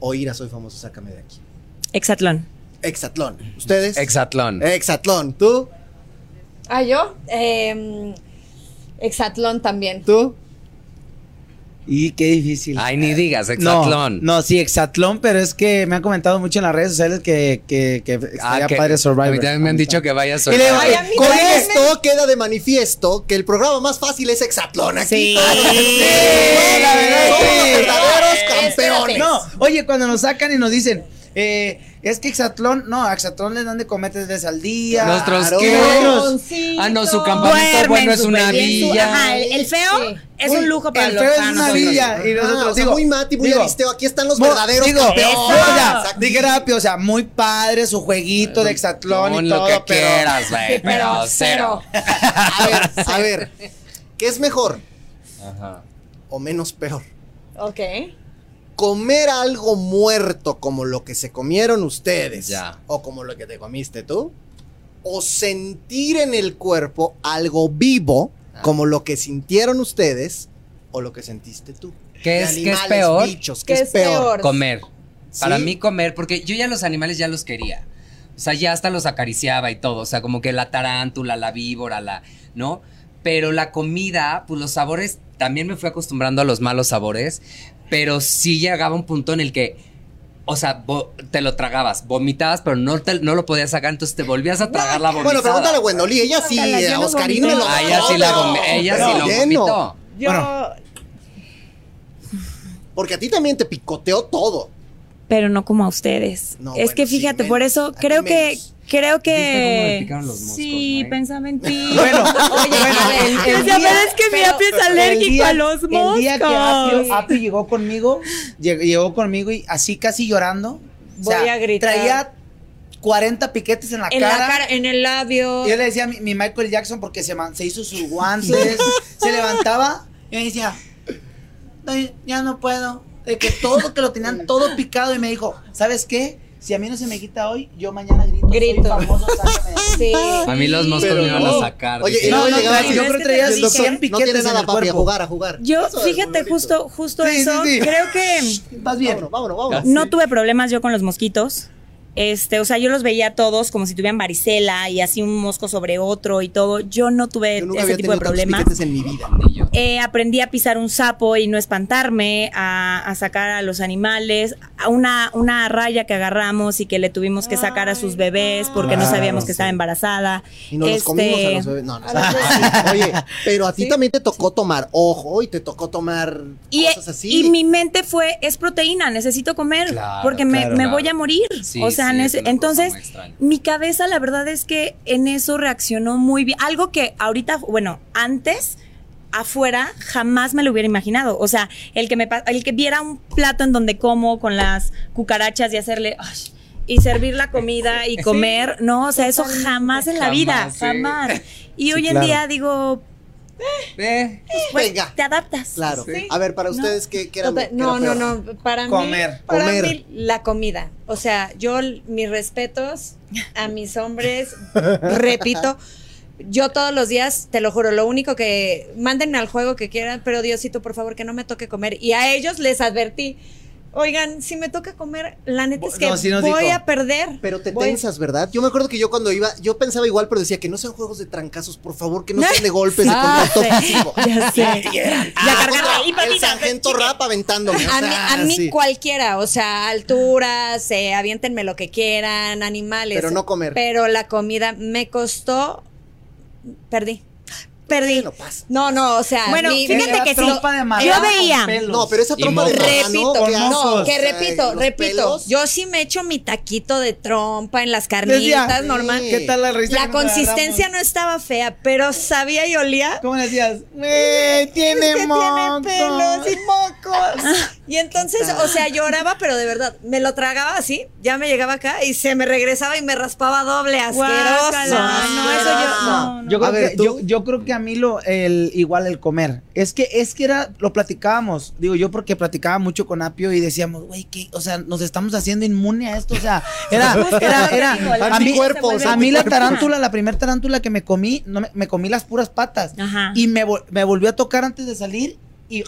¿O ir a Soy Famoso, sácame de aquí? Exatlón. Exatlón. ¿Ustedes? Exatlón. Exatlón. ¿Tú? Ah, yo. Eh, Exatlón también. ¿Tú? Y qué difícil. Ay, ni digas, No, Exatlón. no, sí, Exatlón, pero es que me han comentado mucho en las redes sociales que, que, que Ah, estaría que- padre A Survivor. mí también me han dicho que vaya a le- Ay, a mí con también esto queda de manifiesto que el programa más fácil es Exatlón. Aquí Sí. Sí, la verdad, Somos sí. los verdaderos campeones. No, oye, cuando nos sacan y nos dicen, eh, es que Exatlón, no, a Exatlón les dan de comer tres veces al día. Nuestros qué? Ah, no, su campamento bueno es una villa. Ajá, el, el feo Sí. es Uy, un lujo para el los feo es una villa. Y Ah, nosotros, o sea, digo, muy Mati, muy digo, Aristeo. Aquí están los verdaderos digo, campeones. o sea, Exacto. dije rápido, o sea, muy padre su jueguito de Exatlón y lo todo, que pero quieras, güey, pero cero. A ver, a ver. ¿Qué es mejor Ajá. o menos peor? Ok. ¿Comer algo muerto como lo que se comieron ustedes? Ya. ¿O como lo que te comiste tú? ¿O sentir en el cuerpo algo vivo Ah. como lo que sintieron ustedes o lo que sentiste tú? ¿Qué es- qué es animales, peor? bichos, ¿qué, ¿Qué es es peor? peor? Comer. Para mí comer, porque yo ya los animales ya los quería. O sea, ya hasta los acariciaba y todo. O sea, como que la tarántula, la víbora, la. ¿No? Pero la comida, pues los sabores, también me fui acostumbrando a los malos sabores. Pero sí llegaba un punto en el que. O sea, te lo tragabas, vomitabas, pero no, te- no lo podías sacar, entonces te volvías a tragar la vomitada. Bueno, pregúntale a Wendolí, ella sí, a lo Ah, ella sí la vomi- ella sí lo vomitó. Yo. Bueno. Porque a ti también te picoteó todo. Pero no como a ustedes. No, es bueno, que sí, fíjate, menos. por eso creo que menos. Creo ¿Viste cómo me que picaron los moscos, sí, pensaba en ti. Bueno, Oye, bueno, el- día- pero es que mi apio es alérgico día- a los moscos. El día que Apio llegó conmigo, lleg- llegó conmigo y así casi llorando. o sea, Voy a gritar. Traía 40 piquetes en la en cara. la cara, en el labio. Y yo le decía a mi, mi Michael Jackson porque se, man- se hizo sus guantes, se levantaba y me decía, "Ay, ya no puedo. De que todo, que lo tenían todo picado y me dijo, ¿sabes qué? Si a mí no se me quita hoy, yo mañana grito. soy Grito. famoso, sácame de aquí". Sí. A mí los moscos me iban no. a sacar. Oye, y No, no, llegaba traía- yo creo que traía el doctor, 100 No piquetes tiene en nada, papi, a jugar, a jugar. Yo, fíjate, justo, justo Sí, sí, eso, sí. creo que Vas bien. Vámonos, vámonos, vámonos. no tuve problemas yo con los mosquitos. Este, o sea, yo los veía todos como si tuvieran varicela y así un mosco sobre otro y todo. Yo no tuve Yo nunca ese había tipo de problemas. en mi vida. yo. Eh, aprendí a pisar un sapo y no espantarme, a, a sacar a los animales, a una, una raya que agarramos y que le tuvimos que sacar a sus bebés porque no sabíamos que estaba embarazada. Y nos los Este, comimos a los bebés. No, no. Oye, pero a ti también te tocó tomar ojo y te tocó tomar Y, cosas así. y mi mente fue, es proteína, necesito comer Claro, porque me, claro, me claro. voy a morir. Sí, o sea, sí, es entonces mi cabeza la verdad es que en eso reaccionó muy bien. Algo que ahorita, bueno, antes afuera jamás me lo hubiera imaginado. O sea, el que me el que viera un plato en donde como con las cucarachas y hacerle ay, y servir la comida y comer, no, o sea, eso jamás en la vida, Jamás, sí. jamás. Y Sí, hoy en claro. día digo, Eh, pues Venga. te adaptas. Claro. Sí. A ver, para ustedes, ¿qué, qué era Total- qué no, era no, peor? no. Para Comer. mí, para Comer. mí, la comida. O sea, yo, mis respetos a mis hombres, repito. Yo todos los días, te lo juro, lo único que manden al juego que quieran, pero Diosito, por favor, que no me toque comer. Y a ellos les advertí, Oigan, si me toca comer, la neta es que No, sí nos voy dijo. a perder. Pero te Voy- tensas, ¿verdad? Yo me acuerdo que yo cuando iba, yo pensaba igual, pero decía que no sean juegos de trancazos, por favor, que no sean de golpes, de Ah, contacto físico. Ya sé. Ya ahí, El sargento rap aventándome. o A mí, a mí sí. cualquiera, o sea, alturas, eh, aviéntenme lo que quieran, animales. Pero no comer. Pero la comida me costó, perdí. Perdí. Pasa. No, no, o sea, Bueno, mi- fíjate que sí. Yo veía. No, pero esa trompa de Repito, no, que repito, repito. pelos. Yo sí me echo mi taquito de trompa en las carnitas, normal. Sí. ¿Qué tal la risa? La consistencia no estaba fea, pero sabía y olía. ¿Cómo le decías? Güey, tiene Es que mocos. tiene pelos y mocos. Y entonces, o sea, lloraba, pero de verdad, me lo tragaba así, ya me llegaba acá y se me regresaba y me raspaba doble, asqueroso. Guácala, no, eso yo- no, no. Yo creo, que, a mí lo el igual el comer. Es que es que era lo platicábamos. Digo yo porque platicaba mucho con Apio y decíamos, güey, que o sea, nos estamos haciendo inmune a esto, o sea, era era era a mí a mí la tarántula, la primer tarántula que me comí, no me, me comí las puras patas Ajá. y me, me volvió a tocar antes de salir y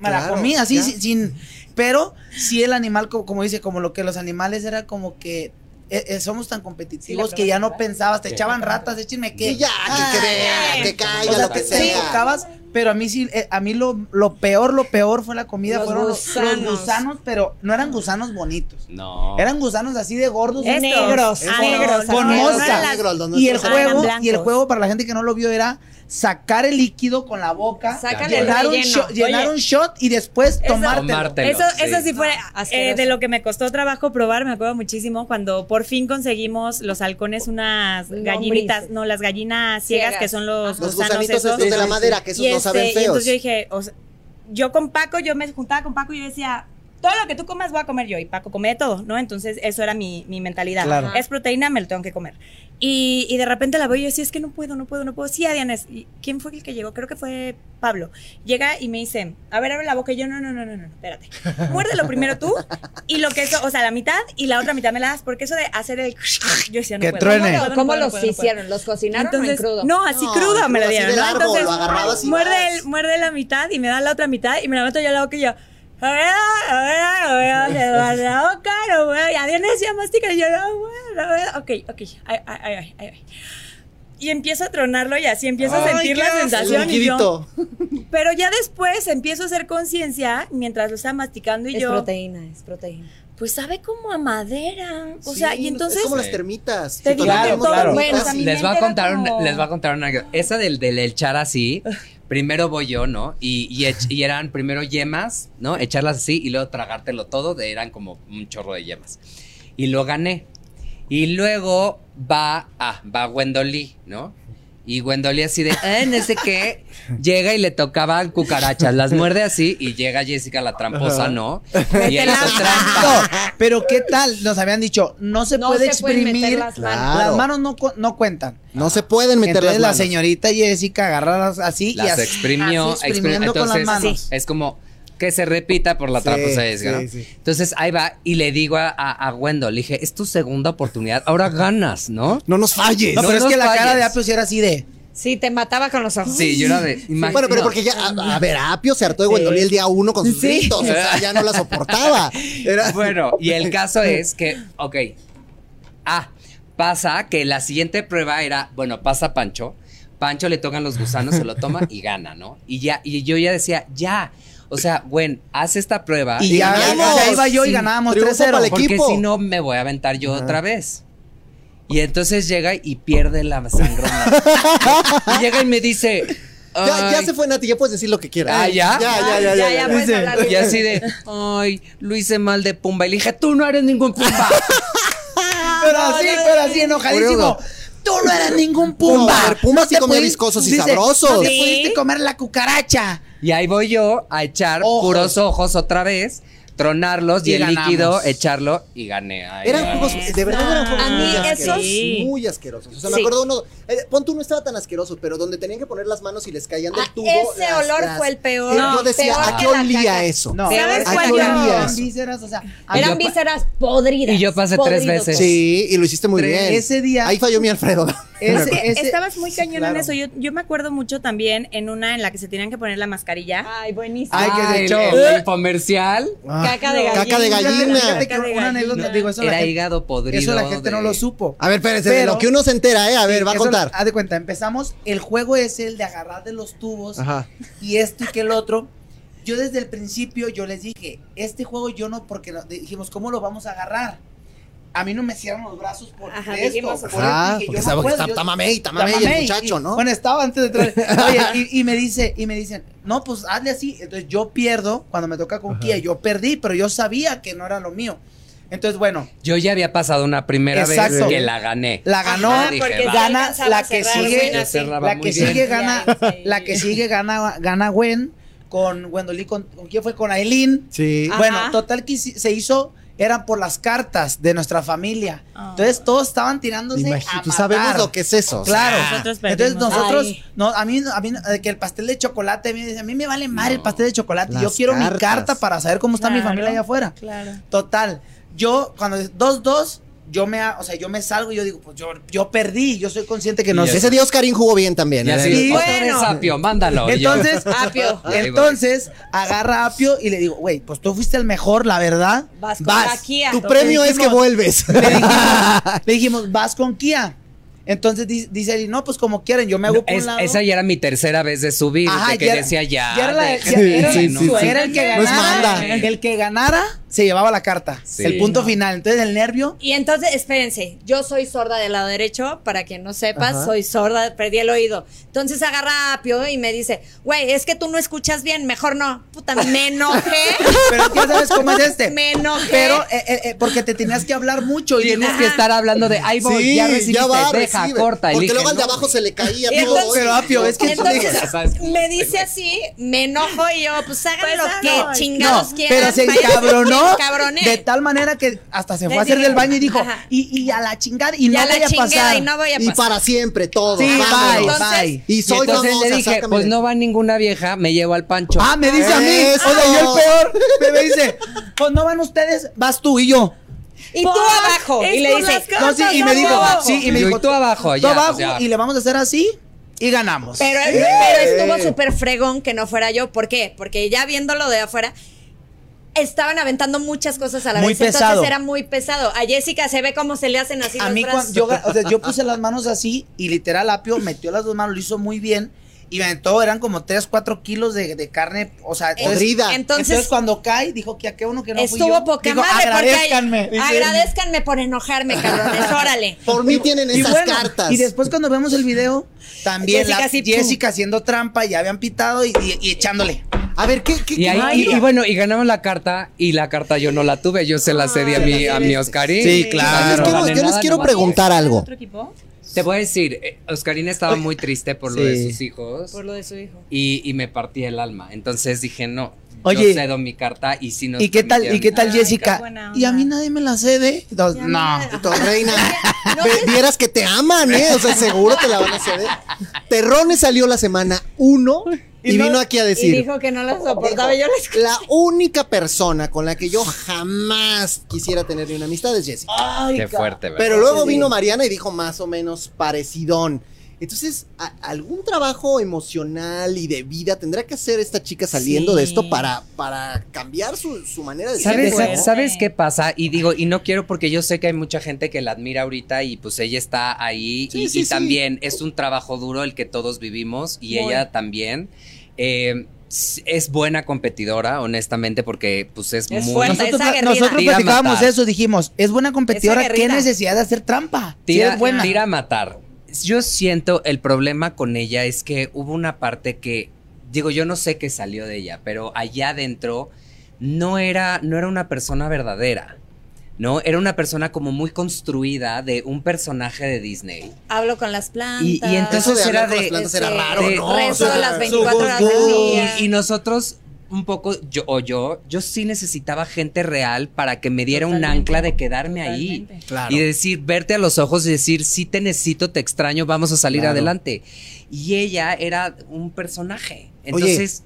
me la Claro, comí así ya. sin, sin- pero sí el animal como, como dice, como lo que los animales era como que eh, eh, somos tan competitivos que ya no pensabas, te echaban ratas, échenme que Sí, ya, que crea, que caiga, o sea, lo que te- sea. te enfocabas, pero a mí sí, eh, a mí lo, lo peor, lo peor fue la comida, Los fueron los- gusanos. los gusanos, pero no eran gusanos bonitos. No. Eran gusanos así de gordos. Estos. negros, Ah, negros, con mosca. No Y el Ah, juego, blancos. y el juego para la gente que no lo vio era sacar el líquido con la boca, Sácale llenar, un shot, llenar un shot y después Eso- tomártelo. Tomártelo. Eso, sí. eso sí fue No, eh, de lo que me costó trabajo probar, me acuerdo muchísimo, cuando por fin conseguimos los halcones unas Lombrices. gallinitas, no, las gallinas ciegas, Ciegas. que son los, Los gusanos gusanitos esos. estos de la madera, que esos Y, no este, y entonces yo dije, o sea, yo con Paco, yo me juntaba con Paco y yo decía, todo lo que tú comas voy a comer yo. Y Paco come de todo, ¿no? Entonces eso era mi, mi mentalidad. Claro. Es proteína, me lo tengo que comer. Y, y de repente la veo y yo decía, es que no puedo, no puedo, no puedo. Sí, Adianes. ¿Y quién fue el que llegó? Creo que fue Pablo. Llega y me dice, a ver, abre la boca. Y yo, no, no, no, no, no, espérate. Muérdelo primero tú y lo que eso, o sea, la mitad y la otra mitad me la das. Porque eso de hacer el... Yo decía, no Que puedo. truene. no puedo, no ¿Cómo puedo, los no puedo. hicieron? ¿Los cocinaron o en Entonces, crudo? no, así No, crudo me así dieron, largo, Entonces, lo agarrabas y muerde, el, muerde la mitad y me da la otra mitad y me la meto yo a la boca y yo. A ver, a ver, a ver, a ver, a voy. Y yo, no, voy, no, voy. Ok, ok, ay, ay, ay, ay. Y empiezo a tronarlo y así empiezo a sentir la sensación y yo. Pero ya después empiezo a hacer conciencia mientras lo estaba masticando y Es yo. proteína, es proteína. Pues sabe como a madera. O Sí, sea, y entonces. Es como las termitas. Te digo todo- termitas, bueno, Les voy a contar una, como- les voy a contar una esa del del echar así. Primero voy yo, ¿no? Y, y, eran primero yemas, ¿no? Echarlas así y luego tragártelo todo, eran como un chorro de yemas. Y lo gané. Y luego va, ah, va Wendolí, ¿no? Y Wendolí así de, eh, no sé qué, llega y le tocaban cucarachas, las muerde así y llega Jessica la tramposa, ¿no? Y él hizo trampa. Pero ¿qué tal? Nos habían dicho, no se No puede se pueden meter exprimir. las manos. Claro. Las manos no, cu- no cuentan. No se pueden meter Entonces las la manos. señorita Jessica agarradas así y Las así, exprimió, así exprimiendo exprimió. con las Entonces, manos. es como que se repita por la Sí, de Jessica, sí, ¿no? sí. Entonces ahí va y le digo a, a, a Wendell, le dije, es tu segunda oportunidad, ahora ganas, ¿no? No nos falles. No, No pero es que la cara de Apio sí era así de. Sí, te mataba con los ojos. Sí, yo era de. Bueno, pero porque ya, a, a ver, Apio se hartó de Wendolí el día uno con sus Sí. gritos, o sea, ya no la soportaba. Era- Bueno, y el caso es que, ok. Ah, pasa que la siguiente prueba era, bueno, pasa Pancho. Pancho le tocan los gusanos, se lo toma y gana, ¿no? Y ya, y yo ya decía, ya. O sea, bueno, haz esta prueba. Y ya, ganamos. o sea, iba yo y Sí, ganábamos triunfo para el 3-0. Porque si no, me voy a aventar yo Ajá. otra vez. Y entonces llega y pierde la sangrona. y llega y me dice. Ya, ya se fue Nati, ya puedes decir lo que quieras. Ah, ¿ya? Ya, ya, ya, ya. ya, ya. puedes hablar bien. Y así de, ay, lo hice mal de Pumba. Y le dije, tú no eres ningún Pumba. Pero así, pero así enojadísimo. Tú no eres ningún No, Pumba. a ver, Pumba sí te comía viscosos y sabrosos. No te Sí. pudiste comer la cucaracha. Y ahí voy yo a echar Ojos. puros ojos otra vez, tronarlos y, Y el ganamos. líquido echarlo y gané. Ay, Eran ay. juegos, de verdad eran juegos A mí muy esos- asquerosos. Sí. Muy asquerosos. O sea, me acuerdo uno, eh, pon tú no estaba tan asqueroso, pero donde tenían que poner las manos y les caían del Ah, tubo. ese las- olor las- fue el peor. Eh, No, yo decía, peor ¿a qué olía eso? No, ¿Sabes ¿A cuál olía vísceras, o sea, Eran mí- vísceras podridas. Y yo pasé tres veces. Sí, y lo hiciste muy Tres. bien. Ese día- Ahí falló mi Alfredo. Es Ese- que ese- estabas muy cañón claro. en eso. Yo, yo me acuerdo mucho también en una en la que se tenían que poner la mascarilla. Ay, buenísimo. Ay, que se Ah, echó. el, el comercial Caca de Caca de gallina. gallina. Fíjate que Caca de una gallina. anécdota, digo, eso la era gente- hígado podrido. Eso la gente no lo supo. A ver, espérense, de Pero- lo que uno se entera, ¿eh? A ver, va a contar. Haz de cuenta, empezamos, el juego es el de agarrar de los tubos Ajá. y esto y que el otro. Yo desde el principio yo les dije, este juego yo no, porque no- dijimos, ¿cómo lo vamos a agarrar? A mí no me cierran los brazos por Ajá, esto. dijimos, por Ajá, dije, porque yo no puedo, está, yo- está mamey, está mamey Está el muchacho, Y- ¿no? Bueno, estaba antes de entrar. Oye, y, y me dice, y me dicen, no, pues hazle así. Entonces yo pierdo, cuando me toca con Kia, yo perdí, pero yo sabía que no era lo mío. Entonces, bueno, Yo ya había pasado una primera Exacto. vez que la gané. la ganó, Ajá, dije, gana la que cerrar sigue, la que sigue gana, sí. la que sigue gana, gana Gwen con Gwendolyn, con, ¿con quién fue? Con Aileen. Sí. Ajá. Bueno, total que se hizo, eran por las cartas de nuestra familia. Ah. Entonces todos estaban tirándose Imagínate, a tú sabemos lo que es eso. Claro. Nosotros Entonces nosotros, Ay. no, a mí, a mí, que el pastel de chocolate, a mí, a mí me vale mal el pastel de chocolate. Yo Las quiero mi carta para saber cómo está mi familia allá afuera. Claro. Total, yo cuando es 2-2, yo me, o sea, yo me salgo y yo digo, pues yo, yo perdí, yo soy consciente que no Y sé. Ese día Oscarín jugó bien también. Y ¿eh? así, Sí, otra bueno. vez Apio, mándalo. Y yo, Entonces, Apio. Entonces agarra a Apio y le digo, güey, pues tú fuiste el mejor, la verdad. Vas con la Kia. Tu premio es que vuelves. Le dijimos, le dijimos, vas con Kia. Entonces di- dice él, no, pues como quieren, yo me hago por Es- un lado. esa ya era mi tercera vez de subir, Ajá, de que ya era- decía ya. ya era la- dejen ya de- era- sí, no sí, mames. sí. Era el que ganara. manda. El que ganara se llevaba la carta. Sí. El punto final. Entonces el nervio. Y entonces, espérense, yo soy sorda del lado derecho, para quien no sepas, Ajá. soy sorda, perdí el oído. Entonces agarra a Apio y me dice, güey, es que tú no escuchas bien, mejor no. Puta, me enojé. Pero ya sabes cómo es este. Me enojé. Pero eh, eh, eh, porque te tenías que hablar mucho. Y Tienes que estar hablando de, ay, voy, ya recibiste, va, deja, recibe. corta. Y Porque luego al de no, abajo se le caía Y todo. entonces- Pero Apio, es que Entonces, Ya sabes. me dice así, me enojo y yo, pues hagan Pues lo hagan. que chingados No, quieran. pero se encabronó de tal manera que hasta se fue a hacer del baño y dijo, y, y a la chingada, y Y no a la voy a chingada pasar. y no voy a Y pasar. para siempre, todo. Sí, vámonos. bye, Entonces- bye. Y Y soy entonces famosa, le dije, sácame pues no va ninguna vieja, me llevo al Pancho. Ah, me dice a mí. Eso. O sea, yo el peor. Me, dice, pues no van ustedes, vas tú y yo. Y tú Por- abajo. Y le dice, No, sí, y me dijo, sí, y me Y dijo, y tú abajo, tú ya, abajo, y le vamos a hacer así y ganamos. Pero, pero estuvo súper fregón que no fuera yo. ¿Por qué? Porque ya viéndolo de afuera, estaban aventando muchas cosas a la Muy vez. pesado. Entonces era muy pesado. A Jessica se ve cómo se le hacen así a los mí brazos. cuando yo, ga- o sea, yo puse las manos así y literal Apio metió las dos manos, lo hizo muy bien y me aventó, eran como 3, 4 kilos de, de carne, o sea, entonces, Podrida. entonces, Entonces, cuando cae, dijo que a qué uno que no fui estuvo yo. poca madre agradezcanme. agradezcanme por enojarme, cabrones. Órale. Por mí tienen Y esas bueno, cartas. Y después cuando vemos el video, también Jessica la- haciendo trampa, ya habían pitado y, y- y echándole. A ver, ¿qué? qué Y, ahí, qué- y, y bueno, y ganamos la carta y la carta yo no la tuve, yo se la cedí a mi, a mi Oscarín. Sí, Yo claro. les quiero, yo les quiero preguntar algo. ¿Otro equipo? Te voy a decir, eh, Oscarín estaba muy triste por lo de sus hijos Por lo de su hijo. y, y me partí el alma. Entonces dije, no, Oye, yo cedo mi carta y si nos ¿Y qué tal, y qué tal Ay, Jessica? qué Y a mí nadie me la cede. No. me- Tu reina, No vieras que te aman, ¿eh? O sea, seguro te la van a ceder. Terrones salió la semana uno y, Y no- vino aquí a Y decir. dijo que no la soportaba. Yo la escuché. La única persona con la que yo jamás quisiera tener una amistad es Jessica. Ay, Qué fuerte, ¿verdad? Pero luego Sí. vino Mariana y dijo más o menos parecidón. Entonces, ¿a- ¿algún trabajo emocional y de vida tendrá que hacer esta chica saliendo Sí. de esto para, para cambiar su, su manera de ¿Sabes, ser? ¿Sabes qué pasa? Y digo, y no quiero porque yo sé que hay mucha gente que la admira ahorita y pues ella está ahí Sí, y, sí, y sí. también es un trabajo duro el que todos vivimos y Muy. ella también. Eh, es buena competidora, honestamente, porque pues es, Es muy... fuerte. Nosotros, Es platicábamos matar. eso, dijimos, es buena competidora, Es ¿qué necesidad de hacer trampa? Sí, Tira, es buena. tira a matar. Yo siento el problema con ella es que hubo una parte que, digo, yo no sé qué salió de ella, pero allá adentro no era, no era una persona verdadera. ¿No? Era una persona como muy construida de un personaje de Disney. Hablo con las plantas. Y- y entonces Eso de hablar era con las de- plantas era este, raro, de- ¿no? rezo O sea, las su 24 horas del día. Y, y nosotros, un poco, yo o yo, yo sí necesitaba gente real para que me diera un ancla de quedarme ahí. Claro. Y decir, verte a los ojos y decir, sí te necesito, te extraño, vamos a salir Claro. adelante. Y ella era un personaje. Entonces,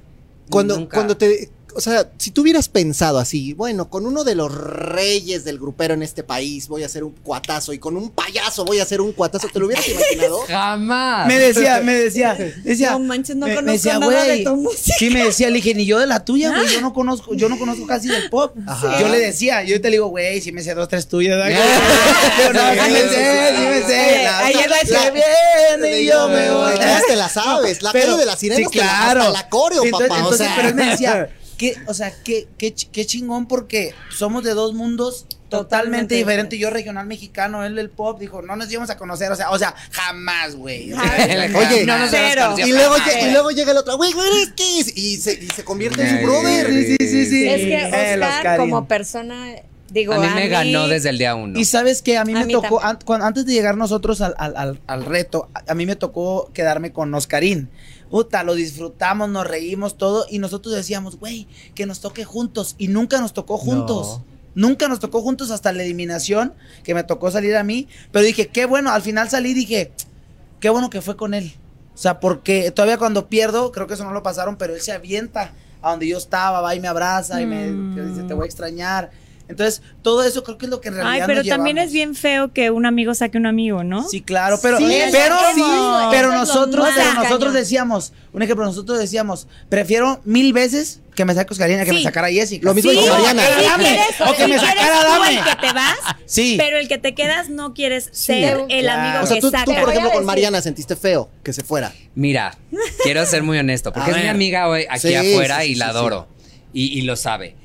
Cuando, nunca- cuando te o sea, si tú hubieras pensado así, bueno, con uno de los reyes del grupero en este país voy a hacer un cuatazo y con un payaso voy a hacer un cuatazo, ¿te lo hubieras imaginado? Jamás. Me decía, me decía, decía. No manches, no me- me conozco decía, nada de tu música. Sí, me decía, le dije, ni yo de la tuya, güey. Yo no conozco, yo no conozco casi del pop. Ajá. Yo le decía, yo te le digo, güey, si me sé dos, tres tuyas. no, sí me sí, sé, sí me sé. Que la- viene y yo me voy. Ya te la sabes, la calle de la sirena sí, claro. la coreo, papá, o entonces, sea. pero él me decía, que, o sea, qué, qué, qué chingón porque somos de dos mundos totalmente, Totalmente diferentes. Yo regional mexicano, él del pop, dijo, no nos íbamos a conocer, o sea, o sea, jamás, güey. Oye, no nos Y luego, jamás. y luego llega el otro, güey, güey, eres Kiss", y se, y se convierte en su brother. Sí, sí, sí, sí. Es que Eh, Oscar, como persona, digo, A mí me ganó desde el día uno. Y sabes que a mí A me mí tocó, an- antes de llegar nosotros al, al- al- al reto, a, a mí me tocó quedarme con Oscarín. Puta, lo disfrutamos, nos reímos todo y nosotros decíamos, güey, que nos toque juntos. Y nunca nos tocó juntos. Nunca nos tocó juntos hasta la eliminación, que me tocó salir a mí. Pero dije, qué bueno, al final salí y dije, qué bueno que fue con él. O sea, porque todavía cuando pierdo, creo que eso no lo pasaron, pero él se avienta a donde yo estaba, va y me abraza y me Mm. dice, te voy a extrañar. Entonces, todo eso creo que es lo que en realidad Ay, pero nos también llevamos. es bien feo que un amigo saque un amigo, ¿no? Sí, claro, pero, Sí, pero, sí, nosotros, pero nosotros decíamos, un ejemplo, nosotros decíamos, prefiero mil veces que me saque Oscarina que me sacara Jessica. Lo mismo Sí, con Mariana. sí Dame, quieres- o que me sacara tú Dame. el que te vas, Sí. pero el que te quedas no quieres ser el claro. amigo O sea, que tú, tú, saca. por voy a ejemplo, con Mariana sentiste feo que se fuera. Mira, quiero ser muy honesto, porque A es mi amiga hoy aquí Sí, afuera y la sí, adoro. Y, y lo sabe.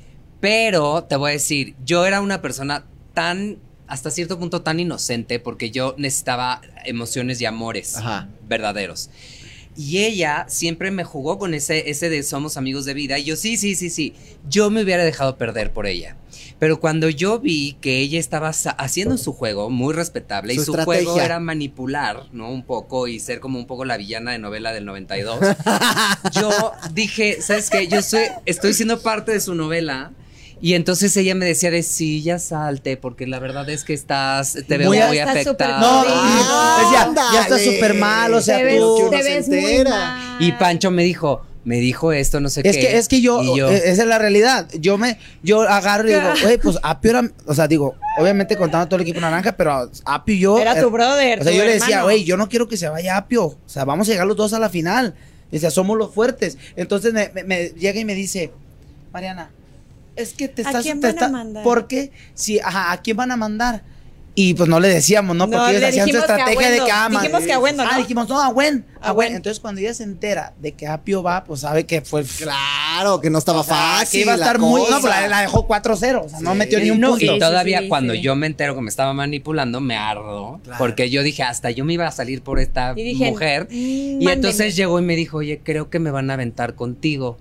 Pero te voy a decir, yo era una persona tan, hasta cierto punto, tan inocente, porque yo necesitaba emociones y amores Ajá. verdaderos. Y ella siempre me jugó con ese, ese de somos amigos de vida. Y yo, sí, sí, sí, sí. Yo me hubiera dejado perder por ella. Pero cuando yo vi que ella estaba haciendo su juego muy respetable Su y su estrategia. juego era manipular, ¿no? Un poco y ser como un poco la villana de novela del 92. yo dije, ¿sabes qué? Yo soy, estoy siendo parte de su novela. Y entonces ella me decía de sí, ya salte, porque la verdad es que estás, te veo Muy muy, a- afectado. No, Ah, decía, ya está ándale. súper mal, o sea, te ves, tú- te se ves muy entera. mal. Y Pancho me dijo, me dijo esto, no sé Es qué. que, es que yo, eh, esa es la realidad. Yo me, yo agarro y digo, güey, pues Apio era, o sea, digo, obviamente contando todo el equipo naranja, pero Apio y yo. Era tu brother, O sea, tu yo le decía, güey, yo no quiero que se vaya Apio. O sea, vamos a llegar los dos a la final. Decía, somos los fuertes. Entonces me, me- me llega y me dice, Mariana, es que te ¿A estás. quién te van a mandar? Porque, si, ajá, ¿a quién van a mandar? Y pues no le decíamos, ¿no? No, Porque ellos le hacían su a estrategia de que aman. Dijimos que a Wendo, Ah, ¿no? dijimos, no, a Gwen. A A Gwen. Gwen. Entonces, cuando ella se entera de que Apio va, pues sabe que fue Claro, que no estaba o sea, fácil. que iba a estar muy. No, pues la, la dejó 4-0. O sea, no Sí. metió ni un No, punto. y sí, todavía sí, cuando sí. yo me entero que me estaba manipulando, me ardo. Claro. Porque yo dije, hasta yo me iba a salir por esta Y dije, mujer. mm, y entonces llegó y me dijo, oye, creo que me van a aventar contigo.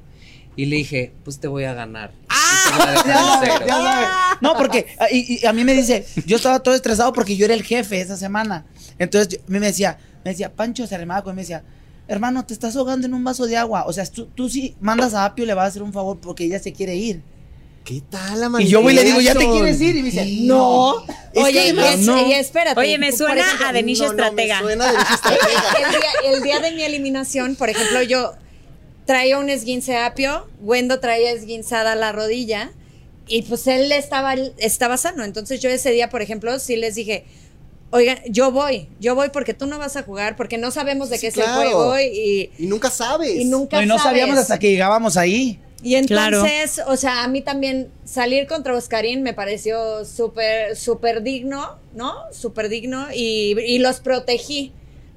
Y le dije, pues te voy a ganar. Y te voy a dejar Ya ya sabe. No, porque a- y, y a mí me dice, yo estaba todo estresado porque yo era el jefe esa semana. Entonces yo- a mí me decía, me decía, Pancho se arrimaba conmigo y me decía, hermano, te estás ahogando en un vaso de agua. O sea, tú, tú sí mandas a Apio le vas a hacer un favor porque ella se quiere ir. ¿Qué tal la Y yo voy y le digo, ¿ya te quieres ir? Y me dice, Sí. no. Es Oye, y, es- no. y espérate. Oye, me suena ejemplo, a Denisha No, no, me Estratega. suena a Denisha Estratega. el, día, el día de mi eliminación, por ejemplo, yo traía un esguince apio, Wendo traía esguinzada la rodilla y pues él estaba, estaba sano. Entonces yo ese día, por ejemplo, sí les dije, oigan, yo voy, yo voy porque tú no vas a jugar, porque no sabemos de Sí, qué es claro. el juego y, Y nunca sabes. y nunca No, y no sabes. sabíamos hasta que llegábamos ahí. Y Claro. entonces, o sea, a mí también salir contra Oscarín me pareció súper, súper digno, ¿no? Súper digno y, y los protegí,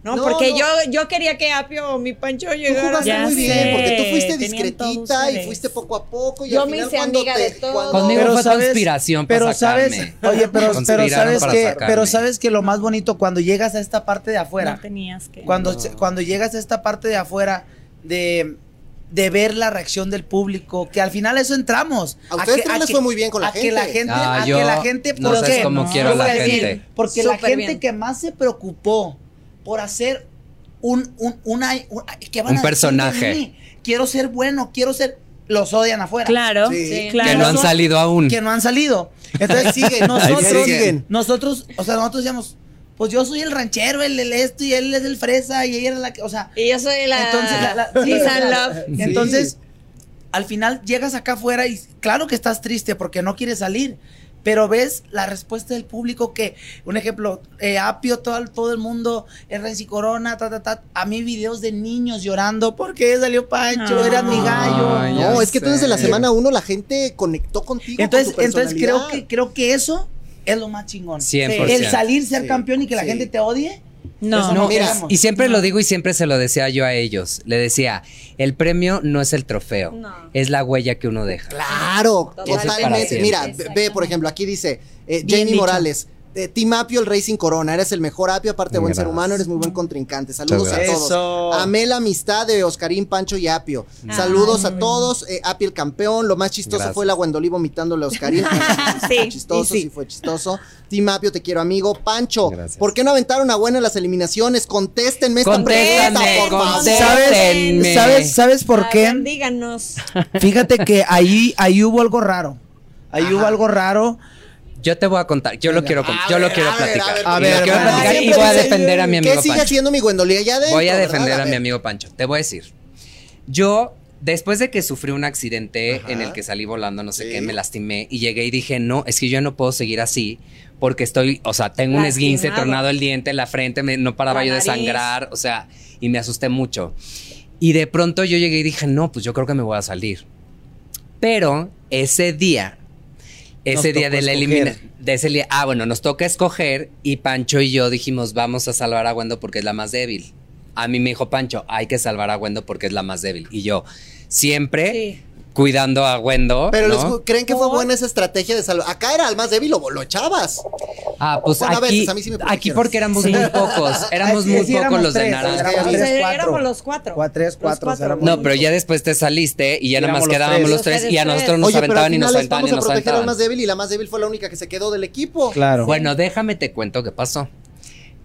¿no? No, Porque no. Yo, yo quería que Apio o mi Pancho Tú llegaran. jugaste Ya muy sé, bien, porque tú fuiste discretita y fuiste poco a poco. Y Yo al me final hice amiga te- de cuando- Conmigo Pero fue sabes- conspiración para pero sabes, sacarme. oye, pero, pero sabes para que, sacarme. pero sabes que lo más bonito cuando llegas a esta parte de afuera, No tenías que. cuando, cuando llegas a esta parte de afuera de, de ver la reacción del público, que al final a eso entramos. A ustedes que- también les que- fue muy bien con la a que la gente. a yo que la gente, no ¿por sabes qué? cómo No, quiero a yo voy la decir, gente. Porque la gente bien. que más se preocupó por hacer un, un, una, un- ¿qué van Un a personaje. Quiero ser bueno, quiero ser, los odian afuera. Claro, Sí. Sí. claro. Que no han salido aún. que no han salido. Entonces Ahí siguen, nosotros, siguen. nosotros, o sea, nosotros decíamos, pues yo soy el ranchero, el, el esto y él es el fresa y ella era la que, o sea, Y yo soy la, entonces la, la- sí, Lisa o sea, Love. entonces al final llegas acá afuera y claro que estás triste porque no quieres salir. Pero ves la respuesta del público que, un ejemplo, eh, Apio, todo, todo el mundo, Renzi Corona, ta, ta, ta. A mí videos de niños llorando porque salió Pancho, Ay. era mi gallo. No, es que tú desde la semana uno la gente conectó contigo. Entonces, con tu entonces creo que, creo que eso es lo más chingón. 100%. El salir, ser Sí, campeón y que la sí. gente te odie. No. No, mira, y siempre lo digo y siempre se lo decía yo a ellos. Le decía, el premio no es el trofeo, No. es la huella que uno deja. Claro, Totalmente. Mira, ve, por ejemplo, aquí dice eh, Jamie dicho. Morales. Eh, Team Apio, el Racing Corona, eres el mejor Apio, aparte de buen ser humano, eres muy buen contrincante. Saludos a todos. Eso. Amé la amistad de Oscarín, Pancho y Apio. Saludos a todos. eh, Apio el campeón. Lo más chistoso Gracias. fue la Gwendolí vomitándole a Oscarín. Sí, fue chistoso, sí. sí. fue chistoso. Team Apio, te quiero, amigo. Pancho, Gracias. ¿por qué no aventaron a buena en las eliminaciones? Contéstenme esta pregunta, por favor. ¿Sabes, ¿Sabes por A qué? ver, díganos. Fíjate que ahí, ahí hubo algo raro. Ahí Ajá. hubo algo raro. Yo te voy a contar, yo lo quiero, A yo lo ver, quiero a ver, platicar. a A Y ver, quiero platicar y voy a defender a mi amigo ¿Qué sigue Pancho. haciendo mi Gwendolí allá adentro? Voy a verdad? defender a mi ver. amigo Pancho. Te voy a decir. Yo, después de que sufrí un accidente Ajá. en el que salí volando, no sé Sí. qué, me lastimé y llegué y dije, no, es que yo no puedo seguir así porque estoy, o sea, tengo un esguince, Lastimado. tronado el diente, la frente, me- no paraba La yo de nariz. sangrar, o sea, y me asusté mucho. Y de pronto yo llegué y dije, no, pues yo creo que me voy a salir. Pero ese día, ese día de la eliminación, de ese día, ah, bueno, nos toca escoger y Pancho y yo dijimos, vamos a salvar a Wendo porque es la más débil. A mí me dijo Pancho, hay que salvar a Wendo porque es la más débil. Y yo, siempre Sí. Cuidando a Wendo. Pero ¿no? les- ¿creen que fue buena esa estrategia de salvar? Acá era el más débil o lo echabas. Ah, pues Bueno, a aquí, veces, a mí sí me aquí porque éramos Sí. muy pocos, éramos Sí, muy sí, pocos éramos los de naranja. éramos Sí, tres, cuatro. éramos los cuatro. Cuatro, tres, Los cuatro, No, pero ya después te saliste y ya nada más los quedábamos tres. los tres y a nosotros nos Oye, aventaban y nos aventaban y a nos proteger al aventaban. más débil y la más débil fue la única que se quedó del equipo. Claro. Bueno, déjame te cuento qué pasó.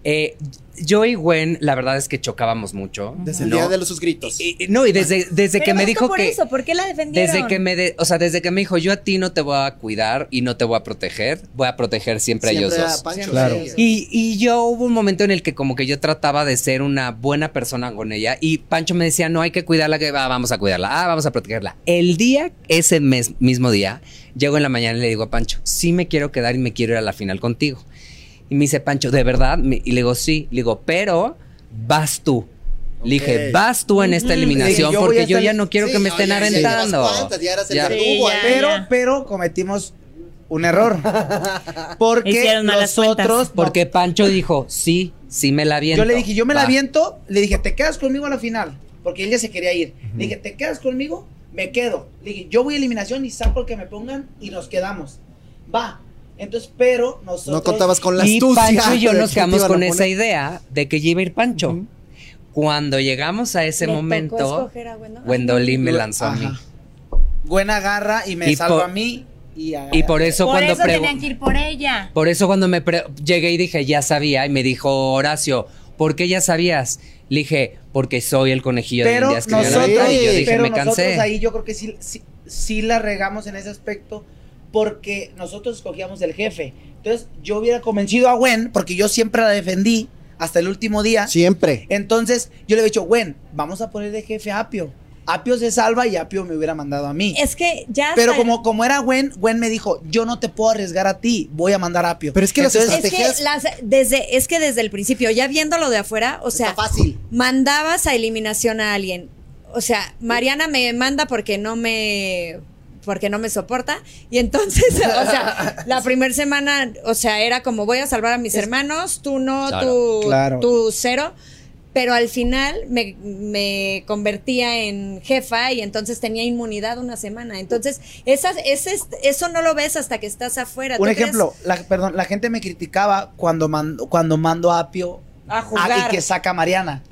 Eh, yo y Gwen, la verdad es que chocábamos mucho. Desde el ¿no? día de los sus gritos. Y- y- no, y desde, desde Pero que me dijo por que. eso, ¿por qué la defendieron? Desde que me, de- o sea, desde que me dijo, yo a ti no te voy a cuidar y no te voy a proteger, voy a proteger siempre, Siempre a ellos a dos. Pancho, Claro. Y, y yo hubo un momento en el que como que yo trataba de ser una buena persona con ella y Pancho me decía, no hay que cuidarla, que ah, vamos a cuidarla, ah, vamos a protegerla. El día, ese mes, mismo día, llego en la mañana y le digo a Pancho, sí me quiero quedar y me quiero ir a la final contigo. Y me dice Pancho, ¿de verdad? Me- Y le digo, sí. Le digo, pero vas tú. Le dije, vas tú en esta eliminación yo porque yo ya no quiero Sí, que me estén ya- ya aventando. cuantas, ya Ya. ya. Pero, ya. pero cometimos un error. Porque nosotros. Porque Pancho dijo, sí, sí me la aviento. yo le dije, yo me la Va. aviento. Le dije, te quedas conmigo a la final. Porque ella se quería ir. Le dije, te quedas conmigo, me quedo. Le dije, yo voy a eliminación y saco el que me pongan y nos quedamos. Va. Entonces, pero nosotros. No contabas con la y astucia. Pancho y yo de nos quedamos con poner. esa idea de que ya iba a ir Pancho. Ujú. Cuando llegamos a ese Le momento, escoger a Wendo. Wendolin me lanzó a mí. Ajá. Buena agarra y me Y salva a mí. Y, a- Y por eso Por cuando eso tenían que ir por ella. por eso cuando me llegué y dije, ya sabía, y me dijo Horacio, ¿por qué ya sabías? Le dije, porque soy el conejillo de Pero indias que me nosotros, aventar". Y yo dije, pero me nosotros cansé. ahí yo creo que sí, sí, sí la regamos en ese aspecto porque nosotros escogíamos el jefe. Entonces yo hubiera convencido a Gwen porque yo siempre la defendí hasta el último día. Siempre. Entonces yo le he dicho, Gwen, vamos a poner de jefe a Apio. Apio se salva y Apio me hubiera mandado a mí. Es que ya. Pero como, como era Gwen, Gwen me dijo, yo no te puedo arriesgar a ti, voy a mandar a Apio. Pero es que las Entonces, Es estrategias- que, las- desde, es que desde el principio, ya viéndolo de afuera, o sea, Está fácil. mandabas a eliminación a alguien. O sea, Mariana me manda porque no me porque no me soporta y entonces, o sea, la primera semana, o sea, era como voy a salvar a mis hermanos, tú no, Claro. tú, Claro. tú cero. Pero al final me, me convertía en jefa y entonces tenía inmunidad una semana. Entonces, esas, ese, eso no lo ves hasta que estás afuera. un ejemplo, la, perdón, la gente me criticaba cuando mando, cuando mando a Apio A a- jugar. y que saca a Mariana.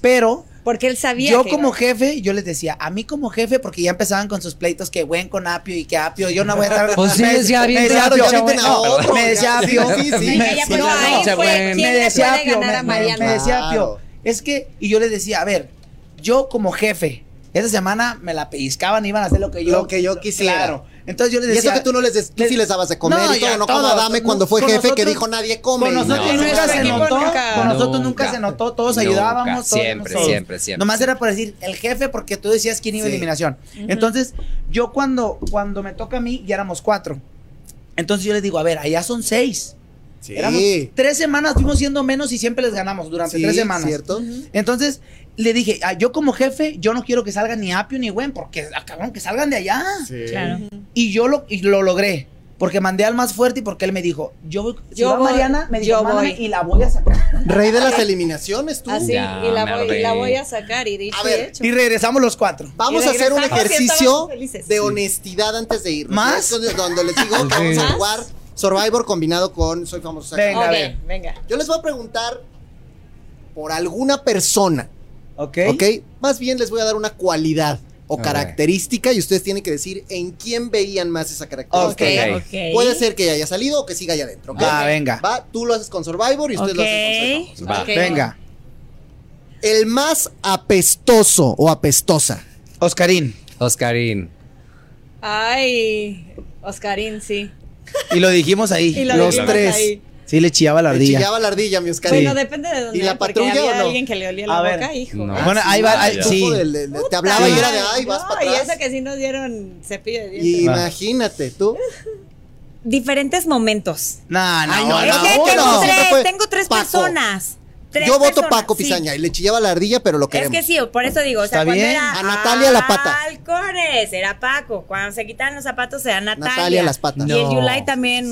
Pero Porque él sabía yo que como iba. jefe, yo les decía, a mí como jefe, porque ya empezaban con sus pleitos que Gwen con Apio y que Apio, yo no voy a estar. Pues sí, me, decía, me bien decía Claro, Apio, me decía Apio, sí, sí, me- me decía Apio, me- me, me decía Apio, es que, y yo les decía, a ver, yo como jefe, esa semana me la pellizcaban, iban a hacer lo que yo, Lo que yo quisiera. Claro. Entonces yo les Y decía. eso que tú no les des, tú sí les dabas de comer No, y todo, ya, no como. Adame cuando fue jefe que dijo nadie come. Con nosotros No. nunca se notó. nunca. Con nosotros nunca, Nunca. se notó. Todos Nunca. ayudábamos. todos Siempre, nosotros. siempre, siempre. Nomás era por decir el jefe porque tú decías quién iba a Sí. eliminación. Entonces, yo cuando, cuando me toca a mí, ya éramos cuatro. Entonces yo les digo, a ver, allá son seis. Sí. Éramos tres semanas, fuimos siendo menos y siempre les ganamos durante Sí, tres semanas. ¿cierto? Entonces le dije, ah, yo como jefe, yo no quiero que salgan ni Apio ni Gwen, porque acabaron que salgan de allá. Claro. Y yo lo, y lo logré. Porque mandé al más fuerte y porque él me dijo, yo si Yo va voy, Mariana, me dijo, yo "Mándame voy". y la voy a sacar. Rey de las eliminaciones, tú. Así, Ya, y, la voy, y la reí. voy a sacar y dicho A y ver, hecho. Y regresamos los cuatro. Vamos a hacer un ejercicio de honestidad antes de irnos. ¿Más? donde les digo que vamos a jugar Survivor combinado con Soy Famoso. Venga, a Ok, ver. venga. Yo les voy a preguntar por alguna persona, ¿Ok? ¿ok? Más bien les voy a dar una cualidad o característica y ustedes tienen que decir en quién veían más esa característica. Ok. Ok. Puede ser que ya haya salido o que siga allá adentro. Va, venga. Va, tú lo haces con Survivor y ustedes lo hacen con Famoso. Va. Venga. El más apestoso o apestosa. Oscarín. Oscarín. Ay, Oscarín, sí. Y lo dijimos ahí. Y lo Los dijimos tres. ahí. Sí, le chillaba la Le ardilla. chillaba la ardilla, mi Oscarín. Bueno, depende de dónde. ¿Y la patrulla había o no? alguien que le olía A la ver. boca, hijo. No. Bueno, ahí va, ahí- sí. truco del- del- te hablaba y era de, ay, vas No, para Y atrás. eso que sí nos dieron cepillo de dientes. Y Imagínate, tú. Diferentes momentos. No, no, Ay, no, Es no, que no, tengo no, tres, tengo tres Paco. personas. Tres Yo voto personas, Paco sí. Pizaña y le chillaba la ardilla, pero lo Es queremos. que sí, por eso digo, o sea, cuando bien. era A Natalia la pata. Halcones, era Paco. Cuando se quitan los zapatos era Natalia. Natalia las patas. Y el No. Yulai también.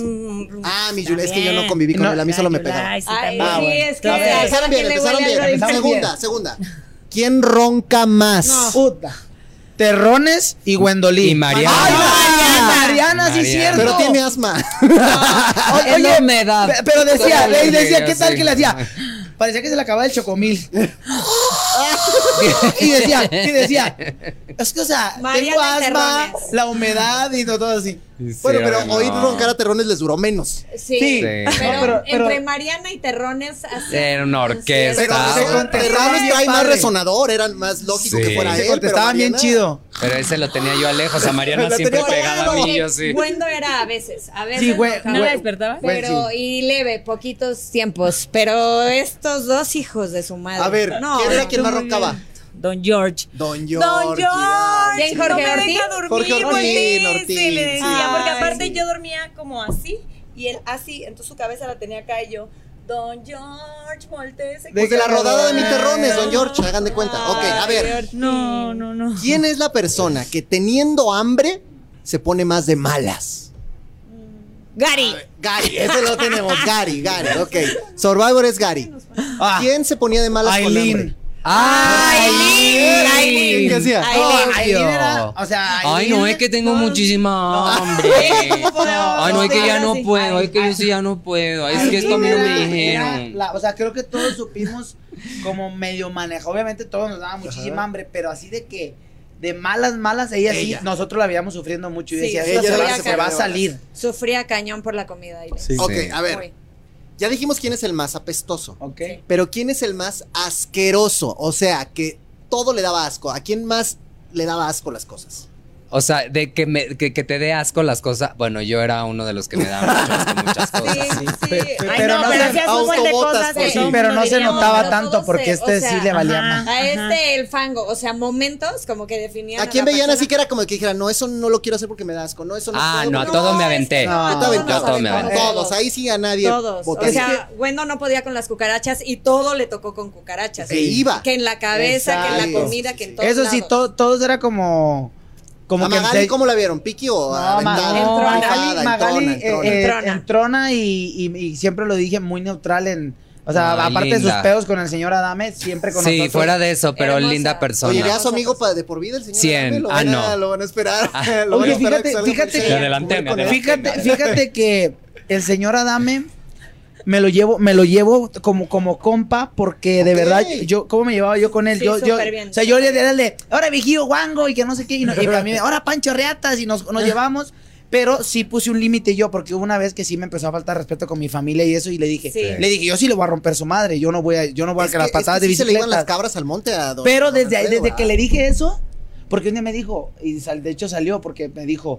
mm, Ah, mi Yulai, es que yo no conviví con No, él, a mí solo me pegaba. sí, Ay. Ah, sí, bueno. es que Empezaron bien, empezaron bien. diferente. Segunda, segunda. ¿Quién ronca más? Puta. Terrones y Gwendolyn. Y Mariana. ¡Ay, Mariana! Mariana, sí, Mariana. cierto. Pero tiene asma. Oye, Es la humedad. pe- Pero decía, decía, ¿qué tal sí. que le hacía? Parecía que se le acababa el chocomil. y decía, y decía, es que, o sea, Mariana tengo asma, la humedad y todo, todo así. Bueno, pero no. oír roncar a terrones les duró menos. Sí, Sí. Pero, entre Mariana y Terrones así. Era una orquesta. Pero Terrones trae más resonador, eran más lógico Sí. que fuera él. Contestaban bien chido. Pero ese lo tenía yo a lejos. A Mariana siempre pegada a mí, yo sí. Wendo era a veces, a veces. Sí, güey, no, ¿No güey. la despertaba? Pero, sí. y leve, poquitos tiempos. Pero estos dos hijos de su madre. A ver, no, ¿quién era no, quien más roncaba? Don George. Don George. Don George. ¿Quién, Jorge no me deja dormir, Jorge Ortiz, Ortiz, Ortiz, sí, le sí. decía, porque aparte yo dormía como así y él así, entonces su cabeza la tenía acá y yo, Don George, volteese. Pues de la rodada de mi Ah. terrones, Don George, hagan de cuenta. Ok, a ver. No, no, no. ¿Quién es la persona que teniendo hambre se pone más de malas? Gary. Gary, ese lo tenemos. Gary, Gary, ok. Survivor es Gary. Ah, ¿Quién se ponía de malas con hambre? Aileen. ¡Ay! Aileen, ¿qué hacía? No, Aileen era, o sea, Ay, no, es que tengo muchísima hambre. Ay, no, es que ya no puedo, es que yo sí ya no puedo. Es que esto a mí no me dijeron. la- o sea, creo que todos supimos como medio manejar. Obviamente todos nos daba muchísima hambre, pero así de que de malas, malas, ella, sí, nosotros la veíamos sufriendo mucho y Sí, decía, ella se, va, se a salir. Sufría cañón por la comida. Aileen. Sí, Ok, sí. a ver. Ya dijimos quién es el más apestoso. ¿Ok? Pero ¿quién es el más asqueroso? O sea, que todo le daba asco. ¿A quién más le daba asco las cosas? O sea, de que, me, que, que te dé asco las cosas. Bueno, yo era uno de los que me mucho asco muchas cosas. Sí, sí. Pe- pe- Ay, pero no, pero se- cosas pues, que sí, pero no se diría, notaba pero tanto porque se- este o sea, sí le valía ajá. más. A este el fango, o sea, momentos como que definían. ¿A quién veían persona. así que era como que dijera, no, eso no lo quiero hacer porque me da asco? No, eso no Ah, puedo no, a todo me aventé. que No, todo me aventé. Todos, ahí sí a nadie. Todos. O sea, Wendo no podía con las cucarachas y todo le tocó con cucarachas. E iba. Que en la cabeza, que en la comida, que en todo. Eso sí, to- todos era como... Como ¿A que Magali cómo la vieron? ¿Piki o No, aventada? Ma- Entrona. Magali, Magali, Entrona, eh, entrona. eh, Entrona. y, y- y siempre lo dije muy neutral en... O sea, Ay, aparte de sus pedos con el señor Adame, siempre con Sí, nosotros. fuera de eso, pero Hermosa. linda Oye, persona. ¿le das su amigo para de por vida el señor? Cien. Adame? Lo Ah, van a- no. Lo van a esperar. Ah. Lo van a Oye, esperar fíjate-. Fíjate, fíjate que el señor Adame me lo llevo, me lo llevo como, como compa, porque de verdad, yo, ¿cómo me llevaba yo con él? Sí, yo, yo, súper bien. o sea, yo le era el de, ahora viejillo guango y que no sé qué, y, no- y a mí, ahora Pancho Reatas, y nos, nos llevamos. Pero sí puse un límite yo, porque hubo una vez que sí me empezó a faltar respeto con mi familia y eso, y le dije, Sí. le dije, yo sí le voy a romper su madre, yo no voy a, yo no voy a que las que- es patadas que de sí se le iban las bicicleta. cabras al monte a don Pero desde Alfredo, desde ¿ah? que le dije eso, porque un día me dijo, y sal- de hecho salió porque me dijo,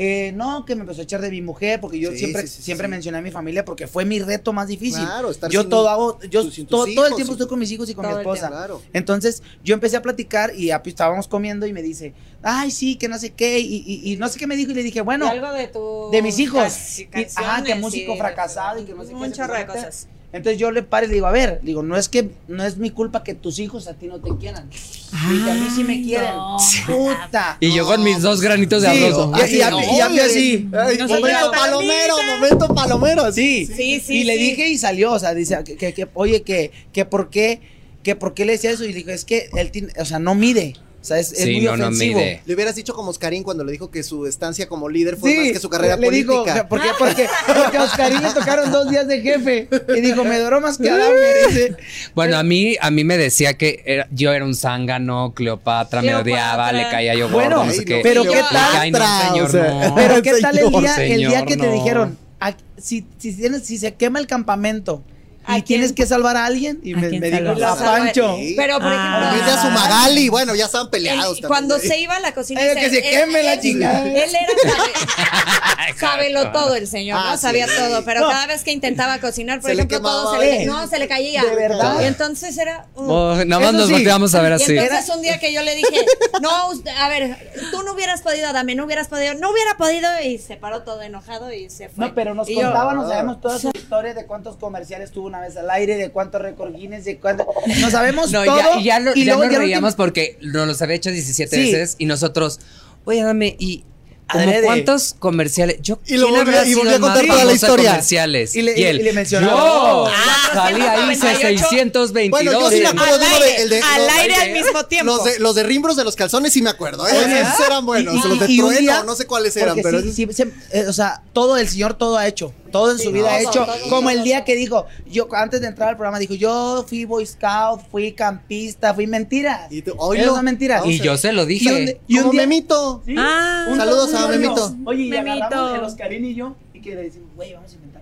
eh, no, que me empezó a echar de mi mujer, porque yo Sí, siempre, sí, sí, siempre sí. mencioné a mi familia porque fue mi reto más difícil. Claro, estar yo sin- todo hago, yo todo, todo el tiempo estoy con mis hijos y con mi esposa. Claro. Entonces yo empecé a platicar y Api estábamos comiendo y me dice, ay, sí, que no sé qué, y, y- y no sé qué me dijo y le dije, bueno, algo de tu de mis hijos. Y- ajá, que músico sí, fracasado y que no sé qué. Meter. cosas. Entonces yo le paro y le digo, a ver, digo, no es que no es mi culpa que tus hijos a ti no te quieran. y a mí sí me quieren. no. Puta. Y yo con mis dos granitos de Sí, arroz. y- así, y- no. y- así. Ay, No se momento palomero, momento palomero. así. Sí, Sí, sí, y le sí. dije y salió, o sea, dice, que, que- que, oye, que, que por qué, que por qué le decía eso, y le dijo, es que él tiene, o sea, no mide, sea, es, es Sí, muy no, no ofensivo. mide. Le hubieras dicho como Oscarín cuando le dijo que su estancia como líder fue Sí, más que su carrera le política. ¿por qué? Porque, porque a Oscarín le tocaron dos días de jefe, y dijo, me duró más que dice. Bueno, a mí, a mí me decía que era- yo era un zángano, Cleopatra, me Cleopatra. odiaba, le caía yo Bueno, gordo, no sé Ay, qué. no, pero ¿qué "Ay, tal? no, no". Pero qué tal el día, el día que te no. dijeron, "Ah, si, si, tienes, si se quema el campamento ¿A y tienes que salvar a alguien, y ¿A me, me dijo, a Pancho. Sí. Pero, por Ah. ejemplo, a su Magali, bueno, ya estaban peleados. también. cuando se iba a la cocina, Ay, y que se queme la chingada. Él era sábelo todo el señor, Ah, ¿no? Sabía sí. todo, pero No. cada vez que intentaba cocinar, por Se ejemplo, todo se le, no, se le caía. De verdad. Y entonces era uh, Oh, nada más nos sí. volteamos a ver Y así. entonces un día que yo le dije, no, usted- a ver, tú no hubieras podido, dame, no hubieras podido, no hubiera podido, y se paró todo enojado y se fue. No, pero nos Y yo, contaba, nos sabemos toda su historia de cuántos comerciales tuvo una vez al aire, de cuántos récord Guinness, de cuánto. No sabemos No, todo. ya, lo- y ya luego nos ya reíamos porque nos los había hecho 17 Sí. veces y nosotros, oye, dame, y como cuántos comerciales, yo Y lo ¿quién volvió- habrá y volvió a contar toda la historia. comerciales? Y le- y- él, y le mencionaba. yo, Ah, salí ahí 498. 622. Bueno, yo sí me acuerdo Al de uno de, aire, el de al los- aire al mismo tiempo. Los de, los de rimbros de los calzones sí me acuerdo, ¿eh? Oye, Esos eran buenos. Y- y- los de trueno, día- no sé cuáles eran, pero sí, esos- sí, se- eh, o sea, todo el señor todo ha hecho, todo en su vida ha hecho, todo, como el día que dijo, yo antes de entrar al programa dijo, yo fui boy scout, fui campista, fui mentiras. Y tú, oílo. son mentiras. Y yo se lo Y un, dije. y un día- memito. Sí, Ah. un- Saludos un a. Memito. Oye, y Memito. agarramos el Oscarín y yo, y que le decimos, güey, vamos a inventarnos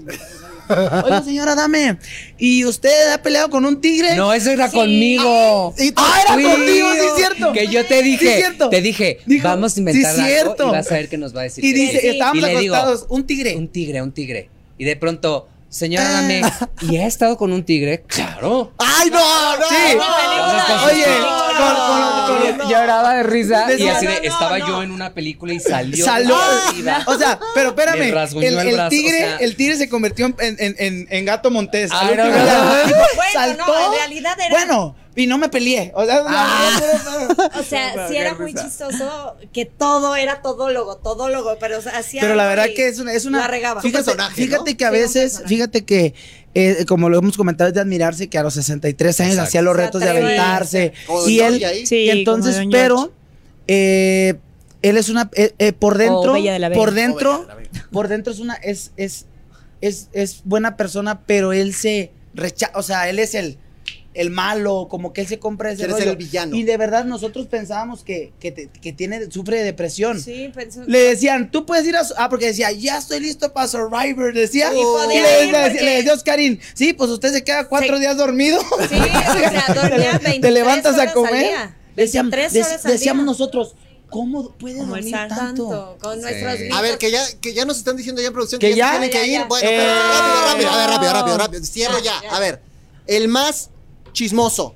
algo, vamos a inventarnos algo. Oye, señora, dame. ¿Y usted ha peleado con un tigre? No, eso era Sí. conmigo. Ah, era contigo, sí es cierto. Que yo te Sí, dije, te dije, Dijo, vamos a sí, inventar es cierto. algo y vas a ver qué nos va a decir. Y dice, sí. estábamos Y digo, acostados, un tigre. Un tigre, un tigre. Y de pronto, señora, dame, ¿y ha estado con un tigre? Claro. ¡Ay, no! no Sí. no, Oye, con, con- con- Lloraba de risa. De- Y así de, No, no, estaba no. yo en una película y salió. Salió. O sea, pero espérame. Me El, el el brazo, tigre, o sea. el tigre se convirtió en, en, en, en gato montés. Ah, no, no, no. dijo, Bueno, no, en realidad era- Bueno, y no me peleé. O sea, Ah. O sea, sí era muy chistoso que todo era todólogo, todólogo, pero o sea, hacía Pero la verdad y que es una, es una la regaba. Fíjate, fíjate ¿no? que a veces, fíjate que eh, como lo hemos comentado es de admirarse que a los 63 años Exacto. hacía los retos de aventarse Como y él ahí. Sí, y entonces pero eh, él es una eh, eh, por dentro Bella de por dentro de la Bella. por dentro es una es es es es buena persona pero él se rechaza o sea él es el el malo, como que él se compra ese ser rollo. el villano. Y de verdad nosotros pensábamos que, que, te- que tiene, sufre de depresión. Sí, pensó. Le decían, tú puedes ir a. Ah, porque decía, ya estoy listo para Survivor. Decía. Y le, ir le- porque- le decía a Oscarín, sí, pues usted se queda cuatro Sí. días dormido. Sí, o sea, dormía Te- 23 Te levantas a comer. al día. Decíamos, 23 dec- horas al decíamos día. nosotros, ¿cómo puede dormir tanto? Tanto, con Sí. nuestros A gritos. ver, que ya, que ya nos están diciendo ya en producción Que que, ya, ya, se tienen ya, que ir. Bueno, Eh, rápido, rápido, a ver, rápido, rápido, rápido. Cierro ya. Ya, ya. A ver, el más chismoso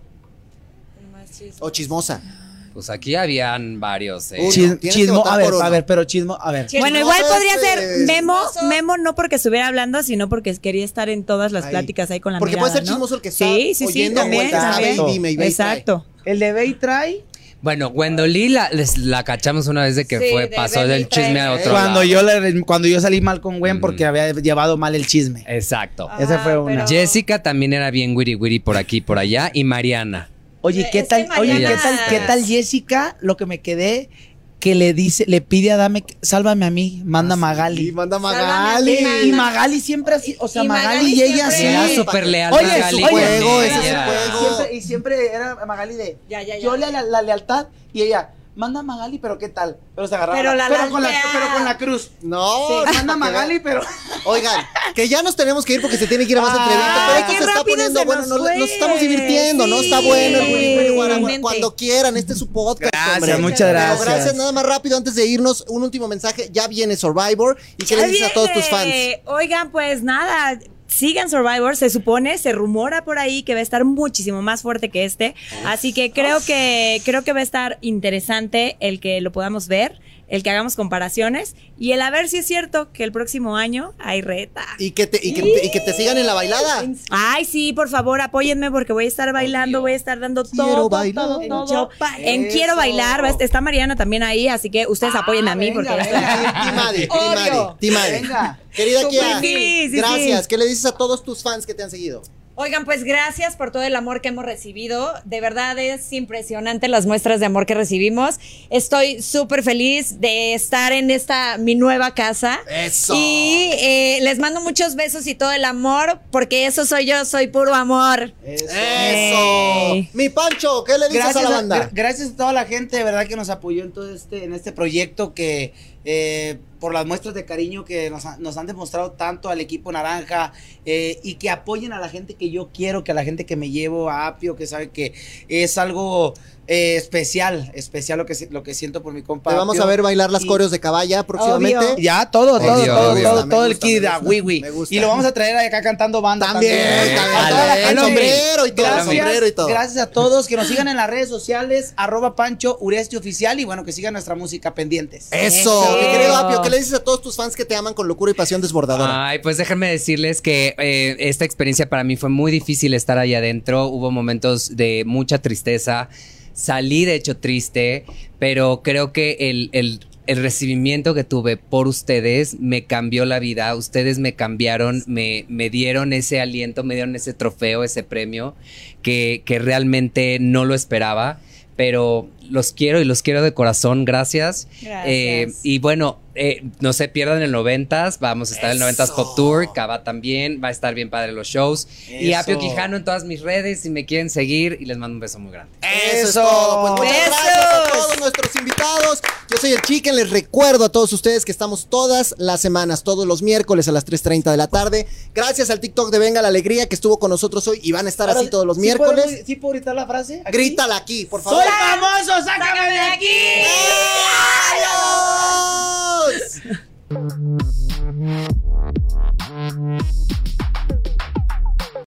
Más o chismosa. Pues aquí habían varios. eh. Chis- chismo, a ver, a ver, pero chismo, a ver. Chismoso Bueno, igual podría ser Memo, chismoso. Memo no porque estuviera hablando, sino porque quería estar en todas las Ahí. pláticas ahí con la Porque mirada, puede ser ¿no? chismoso el que está Sí, sí, sí, oyendo también, o el que está también. ve y dime y ve y trae. Exacto. El de Bey trae. Bueno, Wendolí la, les- la cachamos una vez de que Sí, fue, de pasó del chisme a otro Cuando lado. yo, le- cuando yo salí mal con Gwen Mm. porque había llevado mal el chisme. Exacto. Ah, Esa fue una. pero- Jessica también era bien wiri wiri por aquí y por allá. Y Mariana. Oye, ¿qué es tal? Oye, ¿qué Mariana- tal? ¿Qué tal Jessica? Lo que me quedé que le dice, le pide a Dame, sálvame a mí, manda a Y Magali. manda Sálvame a Magali. Y. Magali siempre así, o sea, Y Magali, Magali y ella siempre- sí. Era súper leal Oye, Magali juego, ese es su juego. Siempre- y siempre era Magali de, Ya, ya, ya. yo le la, la lealtad y ella, manda a Magali, pero ¿qué tal? Pero se agarraba. Pero la con la, lanzea. pero con la cruz. No, Sí, no, manda a Magali, pero Oigan, que ya nos tenemos que ir porque se tiene que ir a más Ay, entrevistas. Pero esto se está rápido poniendo se bueno. nos Nos, nos estamos divirtiendo, ¿no? Está bueno el Willy Willy. Cuando quieran, este es su podcast. Gracias, hombre. muchas Pero gracias. gracias. Nada más rápido antes de irnos, un último mensaje. Ya viene Survivor. ¿Y qué le dices a todos tus fans? Oigan, pues nada. Sigan Survivor, se supone, se rumora por ahí que va a estar muchísimo más fuerte que este. Así que creo que creo que va a estar interesante el que lo podamos ver, el que hagamos comparaciones y el a ver si es cierto que el próximo año hay reta. Y que, te, y, que te, y que te sigan en la bailada. Ay, sí, por favor, apóyenme porque voy a estar bailando, voy a estar dando Quiero todo, bailar. todo, En todo. Yo En Eso. Quiero Bailar, va a estar- está Mariana también ahí, así que ustedes apóyenme a mí venga, porque venga. Timadi, Obvio. Timadi, Timadi. Venga. Querida Kia, sí, gracias. sí. ¿Qué le dices a todos tus fans que te han seguido? Oigan, pues gracias por todo el amor que hemos recibido. De verdad es impresionante las muestras de amor que recibimos. Estoy súper feliz de estar en esta mi nueva casa. Eso. Y eh, les mando muchos besos y todo el amor, porque eso soy yo, soy puro amor. Eso. Mi Pancho, ¿qué le dices Gracias a la banda? gra- gracias a toda la gente de verdad que nos apoyó en todo este en este proyecto que eh, por las muestras de cariño que nos, ha- nos han demostrado tanto al equipo naranja eh, y que apoyen a la gente que yo quiero que a la gente que me llevo a Apio que sabe que es algo eh, especial especial lo que lo que siento por mi compa Te vamos a ver bailar las coreos de caballa próximamente. Obvio. ya todo todo Obvio, todo obvio. todo, Me todo el kid me a gusta, Wiwi me gusta. y lo vamos a traer acá cantando banda También, también, también, A toda la el sombrero y todo, el Gracias, sombrero y todo. Gracias a todos que nos sigan en las redes sociales, arroba Pancho Uresti Oficial y bueno, que sigan nuestra música pendientes. Eso, Eso. mi querido Apio, ¿qué le dices a todos tus fans que te aman con locura y pasión desbordadora? Ay, pues déjenme decirles que eh, esta experiencia para mí fue muy difícil estar ahí adentro. Hubo momentos de mucha tristeza. Salí de hecho triste, pero creo que el, el- el recibimiento que tuve por ustedes me cambió la vida. Ustedes me cambiaron, me, me dieron ese aliento, me dieron ese trofeo, ese premio que, que realmente no lo esperaba. Pero los quiero y los quiero de corazón. Gracias. Gracias. Eh, y bueno, eh, no se pierdan el 90s, vamos a estar en el 90s Pop Tour, Cava también, va a estar bien padre los shows. Y Eso. Apio Quijano en todas mis redes, si me quieren seguir, y les mando un beso muy grande. Eso, es Eso. todo. Pues muchas Besos. gracias a todos nuestros invitados. Yo soy el Chicken. Les recuerdo a todos ustedes que estamos todas las semanas, todos los miércoles a las 3.30 de la tarde. Gracias al TikTok de Venga la Alegría que estuvo con nosotros hoy y van a estar Ahora, así todos los ¿sí miércoles. puedo- ¿Sí puedo gritar la frase? aquí? Grítala aquí, por favor. ¡Soy famoso! ¡Sácalo, sácame de aquí! ¡Adiós!